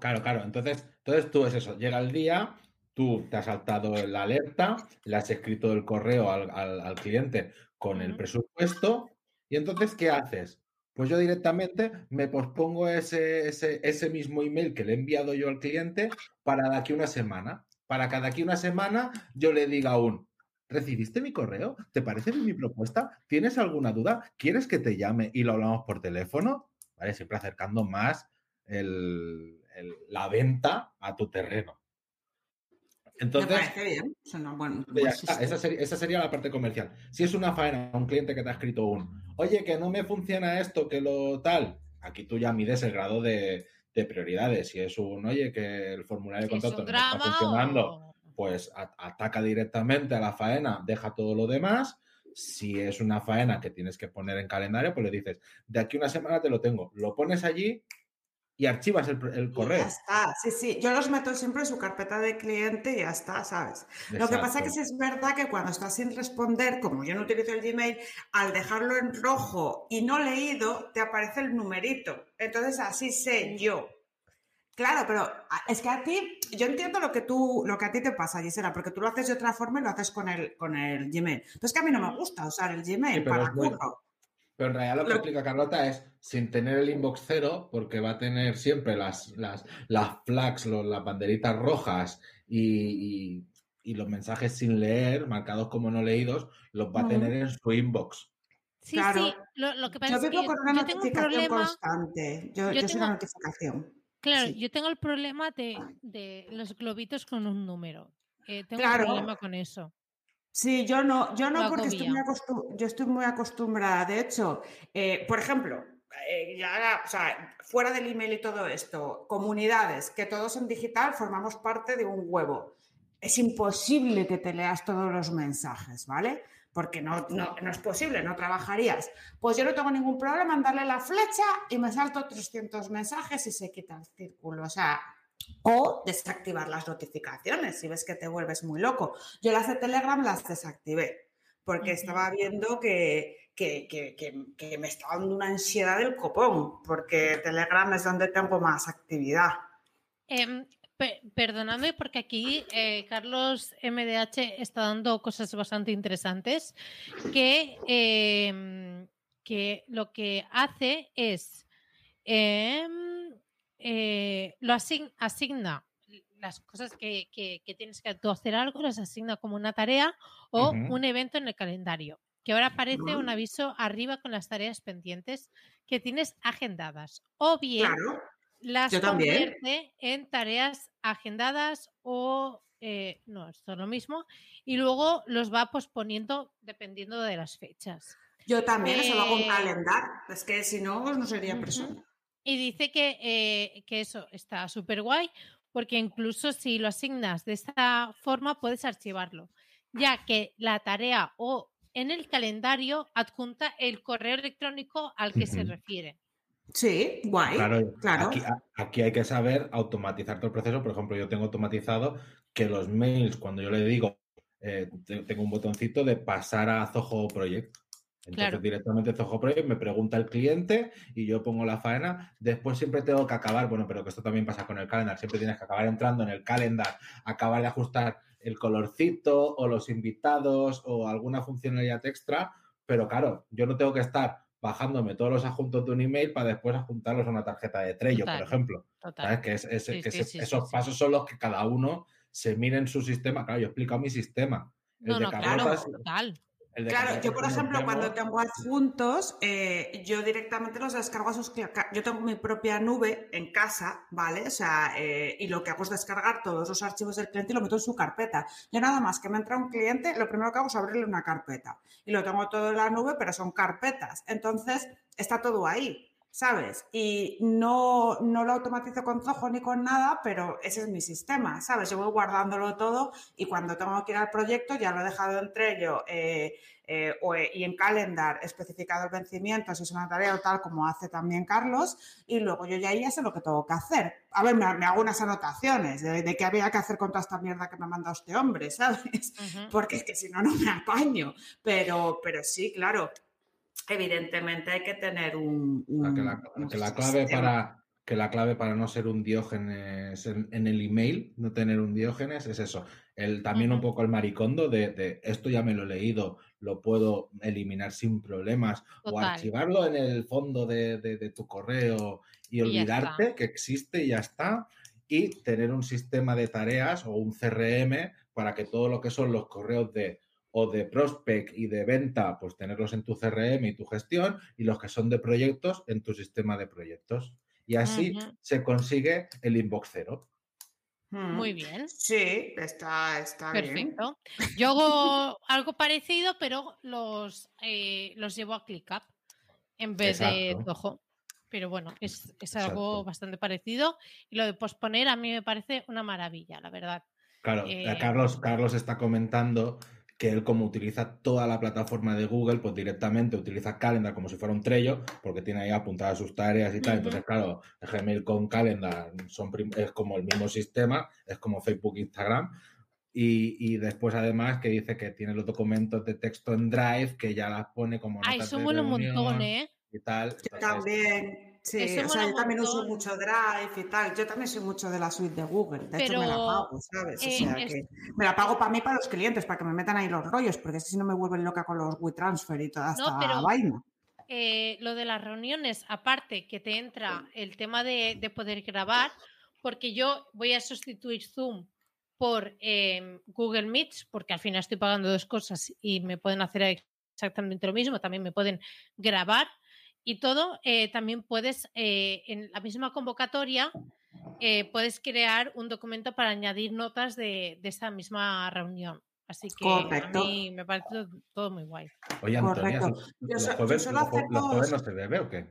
Claro, claro. Entonces, entonces tú es eso. Llega el día, tú te has saltado la alerta, le has escrito el correo al, al- al cliente con el presupuesto. Y entonces, ¿qué haces? Pues yo directamente me pospongo ese, ese, ese mismo email que le he enviado yo al cliente para de aquí una semana. Para de aquí una semana yo le diga un, ¿recibiste mi correo? ¿Te parece bien mi propuesta? ¿Tienes alguna duda? ¿Quieres que te llame y lo hablamos por teléfono? ¿Vale? Siempre acercando más el- el- la venta a tu terreno. Me Entonces, bien. Una está, esa, sería, esa sería la parte comercial. Si es una faena, un cliente que te ha escrito un, oye, que no me funciona esto, que lo tal, aquí tú ya mides el grado de, de prioridades. Si es un, oye, que el formulario de un no está funcionando, o- pues a- ataca directamente a la faena, deja todo lo demás. Si es una faena que tienes que poner en calendario, pues le dices, de aquí una semana te lo tengo. Lo pones allí y archivas el, el Y correo. Ya está, sí, sí. Yo los meto siempre en su carpeta de cliente y ya está, ¿sabes? Lo que pasa es que sí es verdad que cuando estás sin responder, como yo no utilizo el Gmail, al dejarlo en rojo y no leído, te aparece el numerito. Entonces así sé yo Claro, pero a- es que a ti, yo entiendo lo que tú, lo que a ti te pasa, Gisela, porque tú lo haces de otra forma y lo haces con el, con el Gmail. Pero es que a mí no me gusta usar el Gmail Sí, pero para curro. Pero en realidad lo que Lo- explica Carlota es sin tener el inbox cero, porque va a tener siempre las, las, las flags, los- las banderitas rojas y, y- y los mensajes sin leer, marcados como no leídos, los va a tener en su inbox. Sí, Claro. sí, lo, lo que pasa Yo es que vivo con una yo tengo un notificación problema, constante. Yo, yo yo soy tengo- notificación. Claro, sí. yo tengo el problema de, de los globitos con un número. Eh, tengo Claro. un problema con eso. Sí, yo no, yo no porque estoy muy, yo estoy muy acostumbrada. De hecho, eh, por ejemplo, eh, ya, o sea, fuera del email y todo esto, comunidades, que todos en digital formamos parte de un huevo. Es imposible que te leas todos los mensajes, ¿vale? Porque no, no, no es posible, no trabajarías. Pues yo no tengo ningún problema en darle la flecha y me salto 300 mensajes y se quita el círculo. O sea, o desactivar las notificaciones si ves que te vuelves muy loco. Yo las de Telegram las desactivé porque estaba viendo que, que, que- que- me estaba dando una ansiedad del copón, porque Telegram es donde tengo más actividad. Em, pe- perdonadme porque aquí eh, Carlos MDH está dando cosas bastante interesantes que, em, que lo que hace es em, eh, lo asign- asigna las cosas que, que- que tienes que tú hacer algo, las asigna como una tarea o un evento en el calendario. Que ahora aparece un aviso arriba con las tareas pendientes que tienes agendadas. O bien Claro, las Yo también. convierte en tareas agendadas o eh, no, esto es lo mismo, y luego los va posponiendo dependiendo de las fechas. yo también, eso lo hago en Eh, calendar, es que si no, no sería persona. Y dice que, eh, que eso está súper guay, porque incluso si lo asignas de esta forma puedes archivarlo, ya que la tarea o en el calendario adjunta el correo electrónico al que se refiere. Sí, guay. Claro, claro. Aquí, aquí hay que saber automatizar todo el proceso. Por ejemplo, yo tengo automatizado que los mails, cuando yo le digo, eh, te- tengo un botoncito de pasar a Zoho Project. Entonces, Claro. directamente Zoho Project me pregunta el cliente y yo pongo la faena. Después siempre tengo que acabar, bueno, pero que esto también pasa con el calendar. Siempre tienes que acabar entrando en el calendar, acabar de ajustar el colorcito o los invitados o alguna funcionalidad extra. Pero claro, yo no tengo que estar bajándome todos los adjuntos de un email para después adjuntarlos a una tarjeta de Trello, Total. por ejemplo. Total. ¿Sabes? Que, es, es- Sí, que sí, ese- sí, sí, esos pasos son los que cada uno se mire en su sistema. Claro, yo he explicado mi sistema. El No, de no, claro, total. Claro, yo por ejemplo, cuando tengo adjuntos, eh, yo directamente los descargo a sus Yo tengo mi propia nube en casa, ¿vale? O sea, eh, y lo que hago es descargar todos los archivos del cliente y lo meto en su carpeta. Yo nada más que me entra un cliente, lo primero que hago es abrirle una carpeta. Y lo tengo todo en la nube, pero son carpetas. Entonces, está todo ahí. ¿Sabes? Y no, no lo automatizo con Zoho ni con nada, pero ese es mi sistema, ¿sabes? Yo voy guardándolo todo y cuando tengo que ir al proyecto ya lo he dejado en Trello eh, eh, o, eh, y en Calendar especificado el vencimiento, si es una tarea o tal, como hace también Carlos, y luego yo ya ya sé lo que tengo que hacer. A ver, me, me hago unas anotaciones de, de qué había que hacer con toda esta mierda que me ha mandado este hombre, ¿sabes? Porque es que si no, no me apaño. Pero, pero sí, claro, evidentemente hay que tener un... Sea, que un- la, un que la clave para que la clave para no ser un diógenes en, en el email, no tener un diógenes, es eso. El, también un poco el maricondo de, de esto ya me lo he leído, lo puedo eliminar sin problemas o archivarlo en el fondo de, de- de tu correo y olvidarte que existe y ya está. Y tener un sistema de tareas o un CRM para que todo lo que son los correos de o de prospect y de venta, pues tenerlos en tu CRM y tu gestión, y los que son de proyectos en tu sistema de proyectos. Y así se consigue el inbox cero. Mm. Muy bien. Sí, está, está bien. Perfecto. Yo hago algo parecido, pero los, eh, los llevo a ClickUp en vez de. Zoho. Pero bueno, es, es algo Exacto. bastante parecido. Y lo de posponer a mí me parece una maravilla, la verdad. Claro, Eh, Carlos, Carlos está comentando que él como utiliza toda la plataforma de Google, pues directamente utiliza Calendar como si fuera un Trello, porque tiene ahí apuntadas sus tareas y tal. Entonces, claro, Gmail con Calendar son es como el mismo sistema, es como Facebook, Instagram. Y, y después además que dice que tiene los documentos de texto en Drive, que ya las pone como Ay, eso mola un montón, ¿eh? y tal. Entonces, también. Sí, Eso o sea, yo también uso mucho Drive y tal. Yo también soy mucho de la suite de Google. De hecho, me la pago, ¿sabes? O sea, es- que me la pago para mí, para los clientes, para que me metan ahí los rollos, porque si no me vuelven loca con los WeTransfer y toda No, esta pero- vaina. eh, lo de las reuniones, aparte que te entra el tema de, de poder grabar, porque yo voy a sustituir Zoom por em, Google Meets, porque al final estoy pagando dos cosas y me pueden hacer exactamente lo mismo, también me pueden grabar y todo, eh, también puedes, eh, en la misma convocatoria, eh, puedes crear un documento para añadir notas de, de esa misma reunión. Así que Correcto. a mí me parece todo, todo muy guay. Oye, Antonia, Correcto. ¿los- Yo ¿los so- yo jueves, los jueves no se bebe o qué?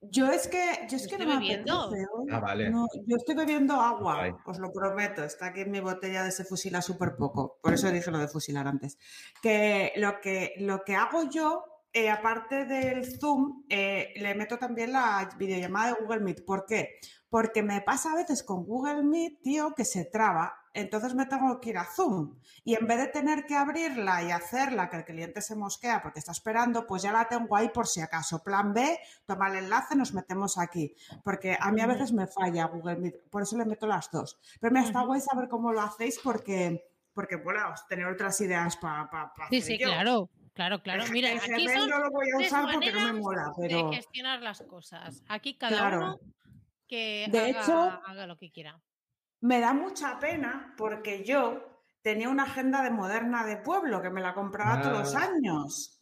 Yo es que, yo es que Estoy no me bebiendo. apetece. Ah, vale. No, yo estoy bebiendo agua, os lo prometo. Está aquí en mi botella de se fusila súper poco. Por eso dije lo de fusilar antes. Que lo que, lo que hago yo, eh, aparte del Zoom, eh, le meto también la videollamada de Google Meet. ¿Por qué? Porque me pasa a veces con Google Meet, tío, que se traba. Entonces me tengo que ir a Zoom. Y en vez de tener que abrirla y hacerla, que el cliente se mosquea porque está esperando, pues ya la tengo ahí por si acaso. Plan B, toma el enlace, nos metemos aquí. Porque a mí a veces me falla Google Meet, por eso le meto las dos. Pero me está guay saber cómo lo hacéis porque, porque bueno, tener otras ideas para Sí, sí, claro, claro, claro. Mira, el aquí son no lo voy a usar porque no me mola, de pero gestionar las cosas. Aquí cada Claro. uno que De haga, hecho, haga lo que quiera. me da mucha pena porque yo tenía una agenda de moderna de pueblo que me la compraba todos los Ah. años.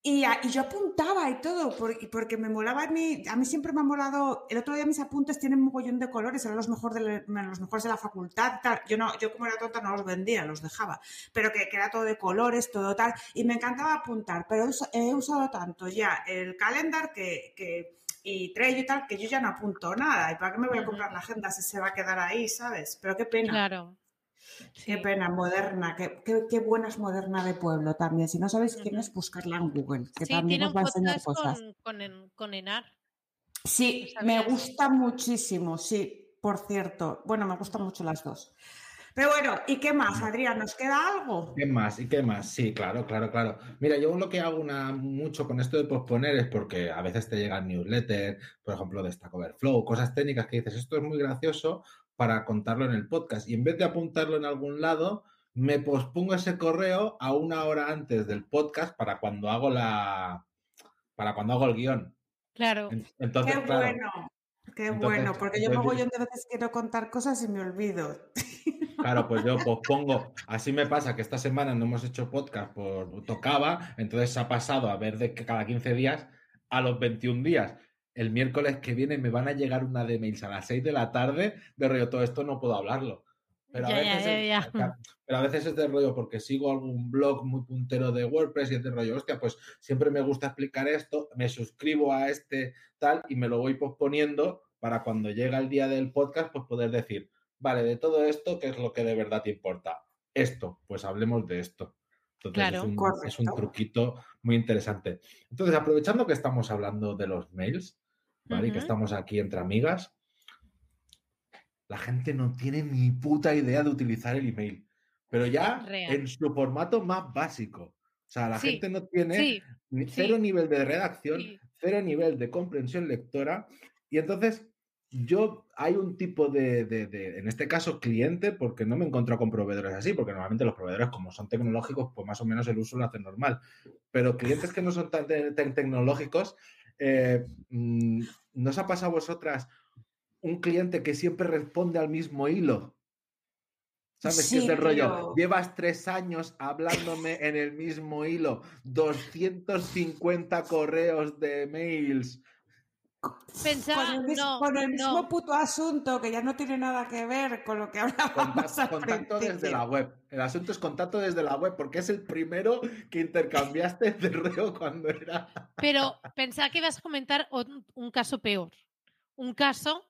Y, a- y yo apuntaba y todo, porque me molaba a mí, a mí siempre me ha molado, el otro día mis apuntes tienen un mogollón de colores, eran los, mejor de la- los mejores de la facultad, y tal. Yo, no, yo como era tonta no los vendía, los dejaba, pero que, que era todo de colores, todo tal, y me encantaba apuntar, pero he, usa- he usado tanto ya el calendar que, que- y Trello y tal, que yo ya no apunto nada, ¿y para qué me voy a comprar la agenda si se va a quedar ahí, ¿sabes? Pero qué pena. Claro. Qué Sí. pena, moderna, qué, qué- qué buena es moderna de pueblo también. Si no sabéis quién es, buscarla en Google, que Sí, también tiene os va a enseñar cosas. con, con, En- con Enar. Sí, ¿Lo me gusta muchísimo, sí, por cierto. Bueno, me gustan mucho las dos. Pero bueno, ¿y qué más, Adrián? ¿Nos queda algo? ¿Qué más? ¿Y qué más? Sí, claro, claro, claro. Mira, yo lo que hago una, mucho con esto de posponer es porque a veces te llegan newsletters, por ejemplo, de Stack Overflow, cosas técnicas que dices, esto es muy gracioso para contarlo en el podcast. Y en vez de apuntarlo en algún lado, me pospongo ese correo a una hora antes del podcast para cuando hago la. para cuando hago el guion. Claro. En- Entonces, qué claro. bueno, qué Entonces- bueno, porque yo entonces- mogollón de veces quiero contar cosas y me olvido. Claro, pues yo pospongo. Así me pasa que esta semana no hemos hecho podcast por tocaba, entonces se ha pasado a ver de que cada 15 días a los 21 días. El miércoles que viene me van a llegar una de mails a las 6 de la tarde de rollo, todo esto no puedo hablarlo. Pero a, Ya, veces ya, es, ya. ca- pero a veces es de rollo porque sigo algún blog muy puntero de WordPress y es de rollo, hostia, pues siempre me gusta explicar esto, me suscribo a este tal y me lo voy posponiendo para cuando llega el día del podcast, pues poder decir, vale, de todo esto, ¿qué es lo que de verdad te importa? Esto, pues hablemos de esto. Entonces Claro. es, un, es un truquito muy interesante. Entonces, aprovechando que estamos hablando de los mails, ¿vale? Y que estamos aquí entre amigas, la gente no tiene ni puta idea de utilizar el email, pero ya Real. en su formato más básico. O sea, la Sí, gente no tiene Sí, ni- sí. cero nivel de redacción, cero nivel de comprensión lectora. Y entonces, yo hay un tipo de, de- de- en este caso, cliente, porque no me he encontrado con proveedores así, porque normalmente los proveedores, como son tecnológicos, pues más o menos el uso lo hacen normal. Pero clientes que no son tan, te- tan tecnológicos, eh, mm, ¿no os ha pasado a vosotras un cliente que siempre responde al mismo hilo? ¿Sabes qué es Sí, del rollo? Llevas tres años hablándome en el mismo hilo, 250 correos de mails. Pensaba, con el, mis- no, con el mismo no. puto asunto que ya no tiene nada que ver con lo que hablábamos Contacto, contacto desde la web. El asunto es contacto desde la web, porque es el primero que intercambiaste de reo cuando era. Pero pensaba que ibas a comentar un, un caso peor. Un caso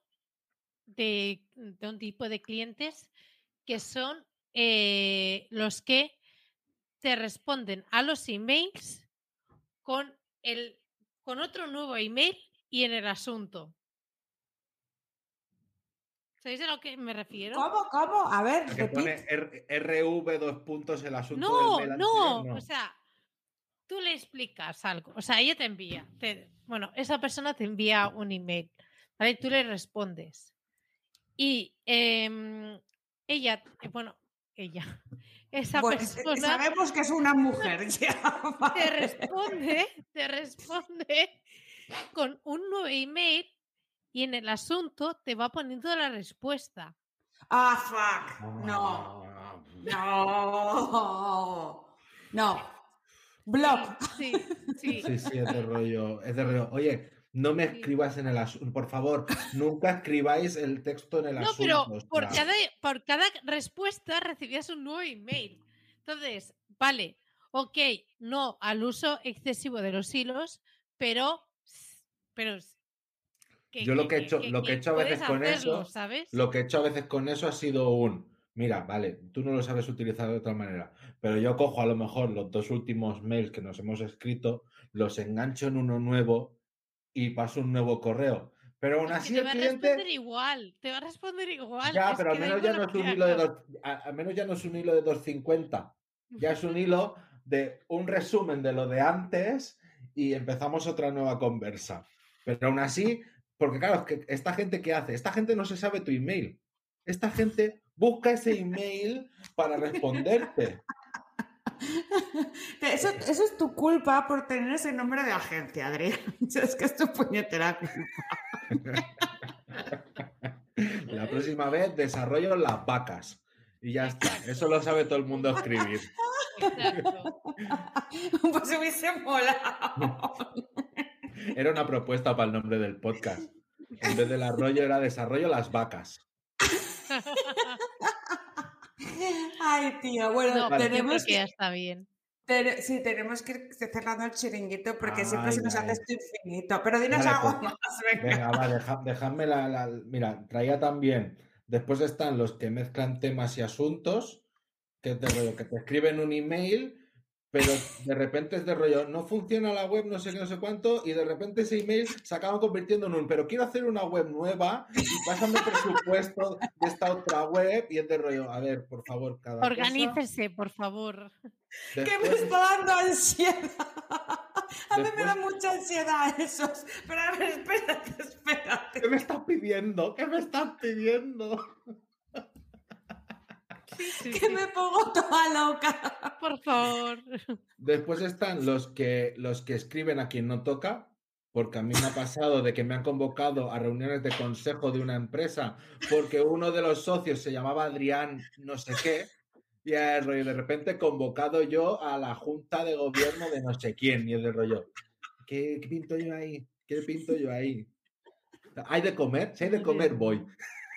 de, de un tipo de clientes que son eh, los que te responden a los emails con, el, con otro nuevo email y en el asunto. ¿Sabéis a lo que me refiero? ¿Cómo, cómo? A ver, Que pone R- RV dos puntos el asunto No, del no, anterior, o sea, tú le explicas algo, o sea, ella te envía, te- bueno, esa persona te envía un email, ¿vale? Tú le respondes. Y em, ella, eh, bueno, ella, esa Bueno, persona sabemos que es una mujer ya. te responde, te responde con un nuevo email y en el asunto te va poniendo la respuesta. Ah, fuck. No. Ah, No. No. Block. Sí, sí. Sí, sí, es de rollo, es de rollo. Oye, no me Sí. escribas en el asunto, por favor, nunca escribáis el texto en el No, asunto. pero o por cada, por cada respuesta recibías un nuevo email. Entonces, vale, ok, no al uso excesivo de los hilos, pero, pero Yo lo que he hecho- lo que he hecho a veces con eso, ¿sabes? Lo que he hecho a veces con eso ha sido un, mira, vale, tú no lo sabes utilizar de otra manera, pero yo cojo a lo mejor los dos últimos mails que nos hemos escrito, los engancho en uno nuevo y paso un nuevo correo. Pero aún Es así te el va a cliente... responder igual, te va a responder igual. Ya, es pero al menos ya no es un hilo de dos, a- al menos ya no es un hilo de 250. Ya es un hilo de un resumen de lo de antes y empezamos otra nueva conversa. Pero aún así, porque claro, es que esta gente ¿qué hace? Esta gente no se sabe tu email. Esta gente busca ese email para responderte. Eso, eso es tu culpa por tener ese nombre de agencia, Adrián. Es que es tu puñetera culpa. La próxima vez desarrollo las vacas. Y ya está. Eso lo sabe todo el mundo escribir. Exacto. Pues hubiese molado. Era una propuesta para el nombre del podcast. En vez del arroyo era desarrollo las vacas. Ay, tío. Bueno, No, tenemos que ya está bien. sí, tenemos que ir cerrando el chiringuito porque siempre Ay, se nos ay. hace esto infinito. Pero dinos Vale, algo pues, más, venga. Venga, va, deja- dejadme la, la- Mira, traía también. Después están los que mezclan temas y asuntos, que rollo, que te escriben un email, pero de repente es de rollo, no funciona la web, no sé qué, no sé cuánto, y de repente ese email se acaba convirtiendo en un, pero quiero hacer una web nueva y pásame presupuesto de esta otra web, y es de rollo, a ver, por favor, cada cosa. Organícese, por favor. Que me Después- está dando ansiedad. A mí me da Después- mucha ansiedad esos. Pero a ver, espérate, espérate. ¿Qué me estás pidiendo? ¿Qué me estás pidiendo? Sí, sí, Que sí. me pongo toda loca. Por favor. Después están los que, los que escriben a quien no toca, porque a mí me ha pasado de que me han convocado a reuniones de consejo de una empresa porque uno de los socios se llamaba Adrián no sé qué, y es rollo, de repente convocado yo a la junta de gobierno de no sé quién, y es de rollo, ¿qué, qué pinto yo ahí? ¿Qué pinto yo ahí? ¿Hay de comer? Si hay de comer, voy.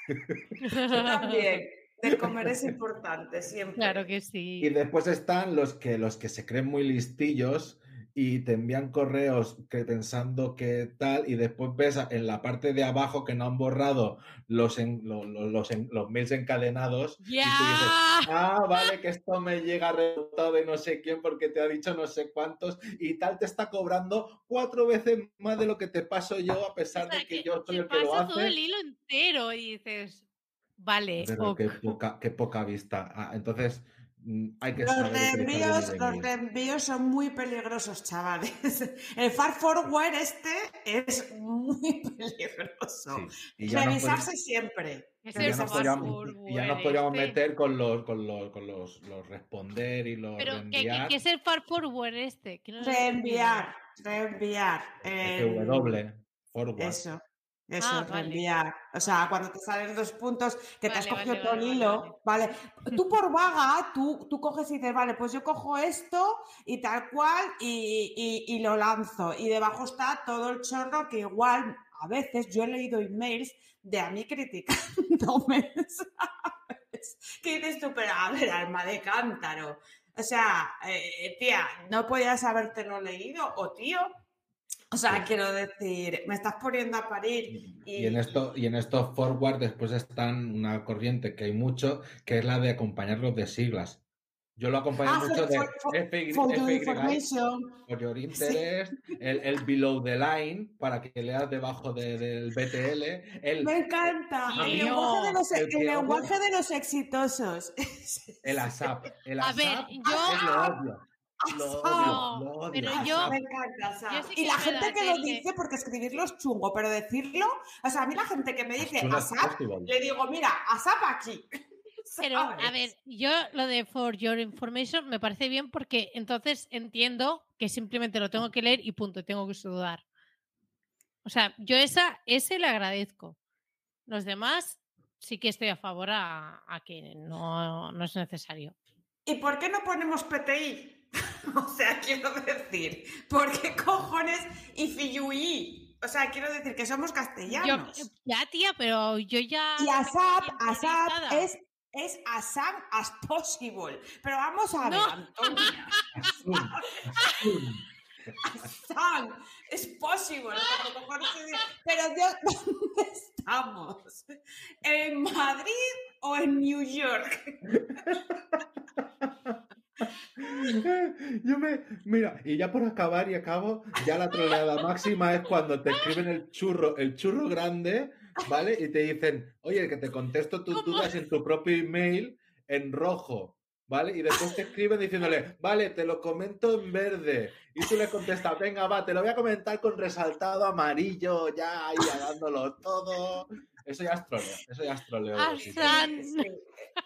Yo también. De comer es importante, siempre. Claro que Y sí. después están los que, los que se creen muy listillos y te envían correos que pensando que tal, y después ves en la parte de abajo que no han borrado los, en- lo- lo- los, en- los mails encadenados. y tú dices, ah, vale, que esto me llega rebotado de no sé quién porque te ha dicho no sé cuántos y tal te está cobrando cuatro veces más de lo que te paso yo a pesar O sea, de que que yo soy el que lo pasa todo hace. el hilo entero y dices, vale, Pero ok. qué poca, qué poca vista. Ah, entonces, mm, hay que Los reenvíos, los reenvíos son muy peligrosos, chavales. El far forward este es muy peligroso. Sí, Revisarse siempre. Y ya, nos y ya nos podíamos este. meter con los, con los, con los, los responder y los Pero, ¿qué, qué, reenviar. qué es el far forward este? No Reenviar, reenviar. el- W, forward. Eso, eso, Ah, vale. reenviar. O sea, cuando te salen dos puntos que te has cogido vale, todo el hilo, vale. Tú por vaga, tú, tú coges y dices, vale, pues yo cojo esto y tal cual y, y- y lo lanzo. Y debajo está todo el chorro que igual a veces yo he leído emails de a mí criticándome, ¿sabes? Que dices tú, pero a ver, alma de cántaro. O sea, eh, tía, no podías habértelo leído, o tío. O sea, Sí. quiero decir, me estás poniendo a parir. Y en esto, y en estos forward después están una corriente que hay mucho, que es la de acompañarlos de siglas. Yo lo acompaño Ah, mucho for- de for- for- FY, For your FY, information. for your interest, el, el below the line, para que leas debajo de- del BTL, el, Me encanta. El Tío. lenguaje de los, El el lenguaje de los exitosos. el ASAP. El A ASAP ver, yo- es lo obvio. Lo Asap. odio, lo odio. pero yo- me encanta Asap. yo sí y la gente que lo dice, porque escribirlo es chungo, pero decirlo, o sea, a mí la gente que me dice Asap, le digo, mira, Asap aquí. Pero, a ver, yo lo de for your information me parece bien porque entonces entiendo que simplemente lo tengo que leer y punto, tengo que sudar. O sea, yo esa, ese le agradezco. Los demás sí que estoy a favor a, a que no, no es necesario. ¿Y por qué no ponemos PTI? o sea, quiero decir, ¿por qué cojones Ifiyui? O sea, quiero decir que somos Yo, castellanos. ya, tía, pero yo ya. y ASAP, ASAP es, es as soon as possible. Pero vamos a ver, No. Antonia. San, es possible. Pero Dios, ¿dónde estamos? ¿En Madrid o en New York? Yo me. Mira, y ya por acabar y acabo, ya la troleada máxima es cuando te escriben el churro, el churro grande, ¿vale? Y te dicen, oye, que te contesto tus dudas en tu propio email en rojo, ¿vale? Y después te escriben diciéndole, vale, te lo comento en verde. Y tú le contestas, venga, va, te lo voy a comentar con resaltado amarillo, ya ahí dándolo todo. Eso ya es troleo, eso ya es troleo.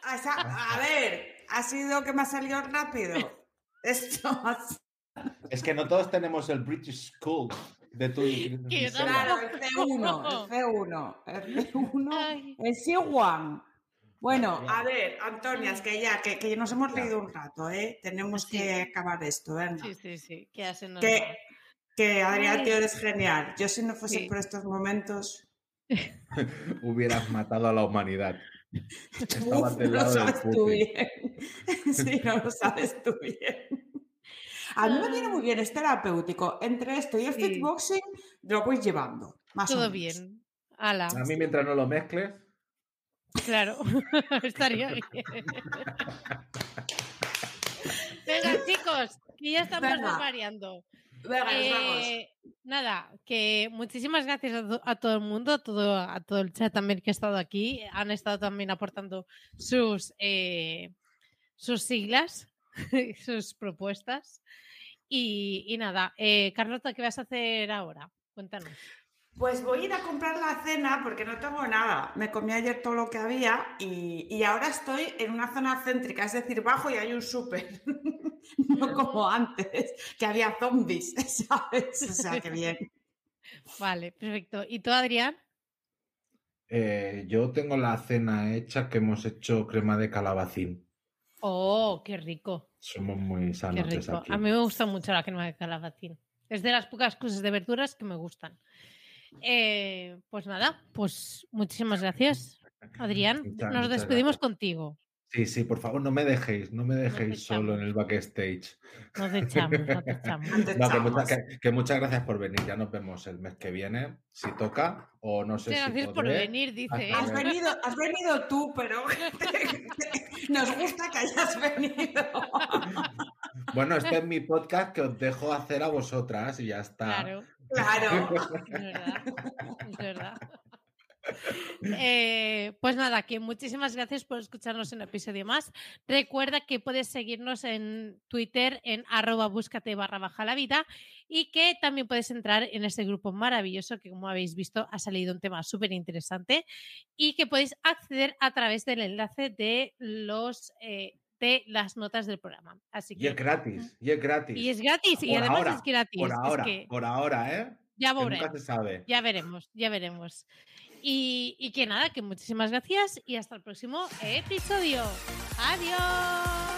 Asa- A ver, ha sido que me ha salido rápido. Esto Es que no todos tenemos el British School de tu. Claro, el C1, el C1, el C1, Ay. el C1. Bueno, a ver, Antonia, es que ya, que, que nos hemos Ya. leído un rato, ¿eh? Tenemos Sí. que acabar esto, venga. Sí, sí, sí. Que hacen Que, Adrián, tío, eres genial. Yo si no fuese Sí. por estos momentos, Hubieras matado a la humanidad. Estabas uf, del no lo sabes tú bien. sí, no lo sabes tú bien. A mí me viene muy bien, es terapéutico. Entre esto y el Sí. fitboxing lo voy llevando, más o Todo menos. bien. Ala, A mí, mientras no lo mezcles, claro. Estaría bien. Venga, chicos, que ya estamos Venga. Venga. Eh, nada, que muchísimas gracias a, to- a todo el mundo, a todo, a todo el chat también que ha estado aquí. Han estado también aportando sus, eh, sus siglas, sus propuestas. Y, y nada, eh, Carlota, ¿qué vas a hacer ahora? Cuéntanos. Pues voy a ir a comprar la cena porque no tengo nada. Me comí ayer todo lo que había y, y ahora estoy en una zona céntrica, es decir, bajo y hay un súper. no como antes, que había zombies, ¿sabes? O sea, que bien. Vale, perfecto. ¿Y tú, Adrián? eh, yo tengo la cena hecha que hemos hecho crema de calabacín. Oh, qué rico, Somos muy qué sanotes rico. aquí. A mí me gusta mucho la crema de calabacín. Es de las pocas cosas de verduras que me gustan. Eh, pues nada, pues muchísimas gracias, Adrián. Muchas- Nos despedimos gracias. contigo. Sí, sí, por favor, no me dejéis, no me dejéis solo en el backstage. Nos echamos, no te echamos. No que, echamos. muchas, que- que muchas gracias por venir. Ya nos vemos el mes que viene, si toca, o no sé Muchas si gracias por venir, dice. ¿eh? Has venido, has venido tú, pero nos gusta que hayas venido. Bueno, este es mi podcast que os dejo hacer a vosotras y ya está. Claro, Claro. es verdad. Es verdad. Eh, pues nada, que muchísimas gracias por escucharnos en un episodio más. Recuerda que puedes seguirnos en Twitter en arroba búscate barra baja la vida y que también puedes entrar en este grupo maravilloso que como habéis visto ha salido un tema súper interesante y que podéis acceder a través del enlace de los eh, de las notas del programa. Así Y que es gratis, y es gratis. y es gratis y además ahora, es gratis. Por Es ahora, que por ahora, ¿eh? ya Que nunca veremos. se sabe. Ya veremos, ya veremos. Y, y que nada, que muchísimas gracias y hasta el próximo episodio. Adiós.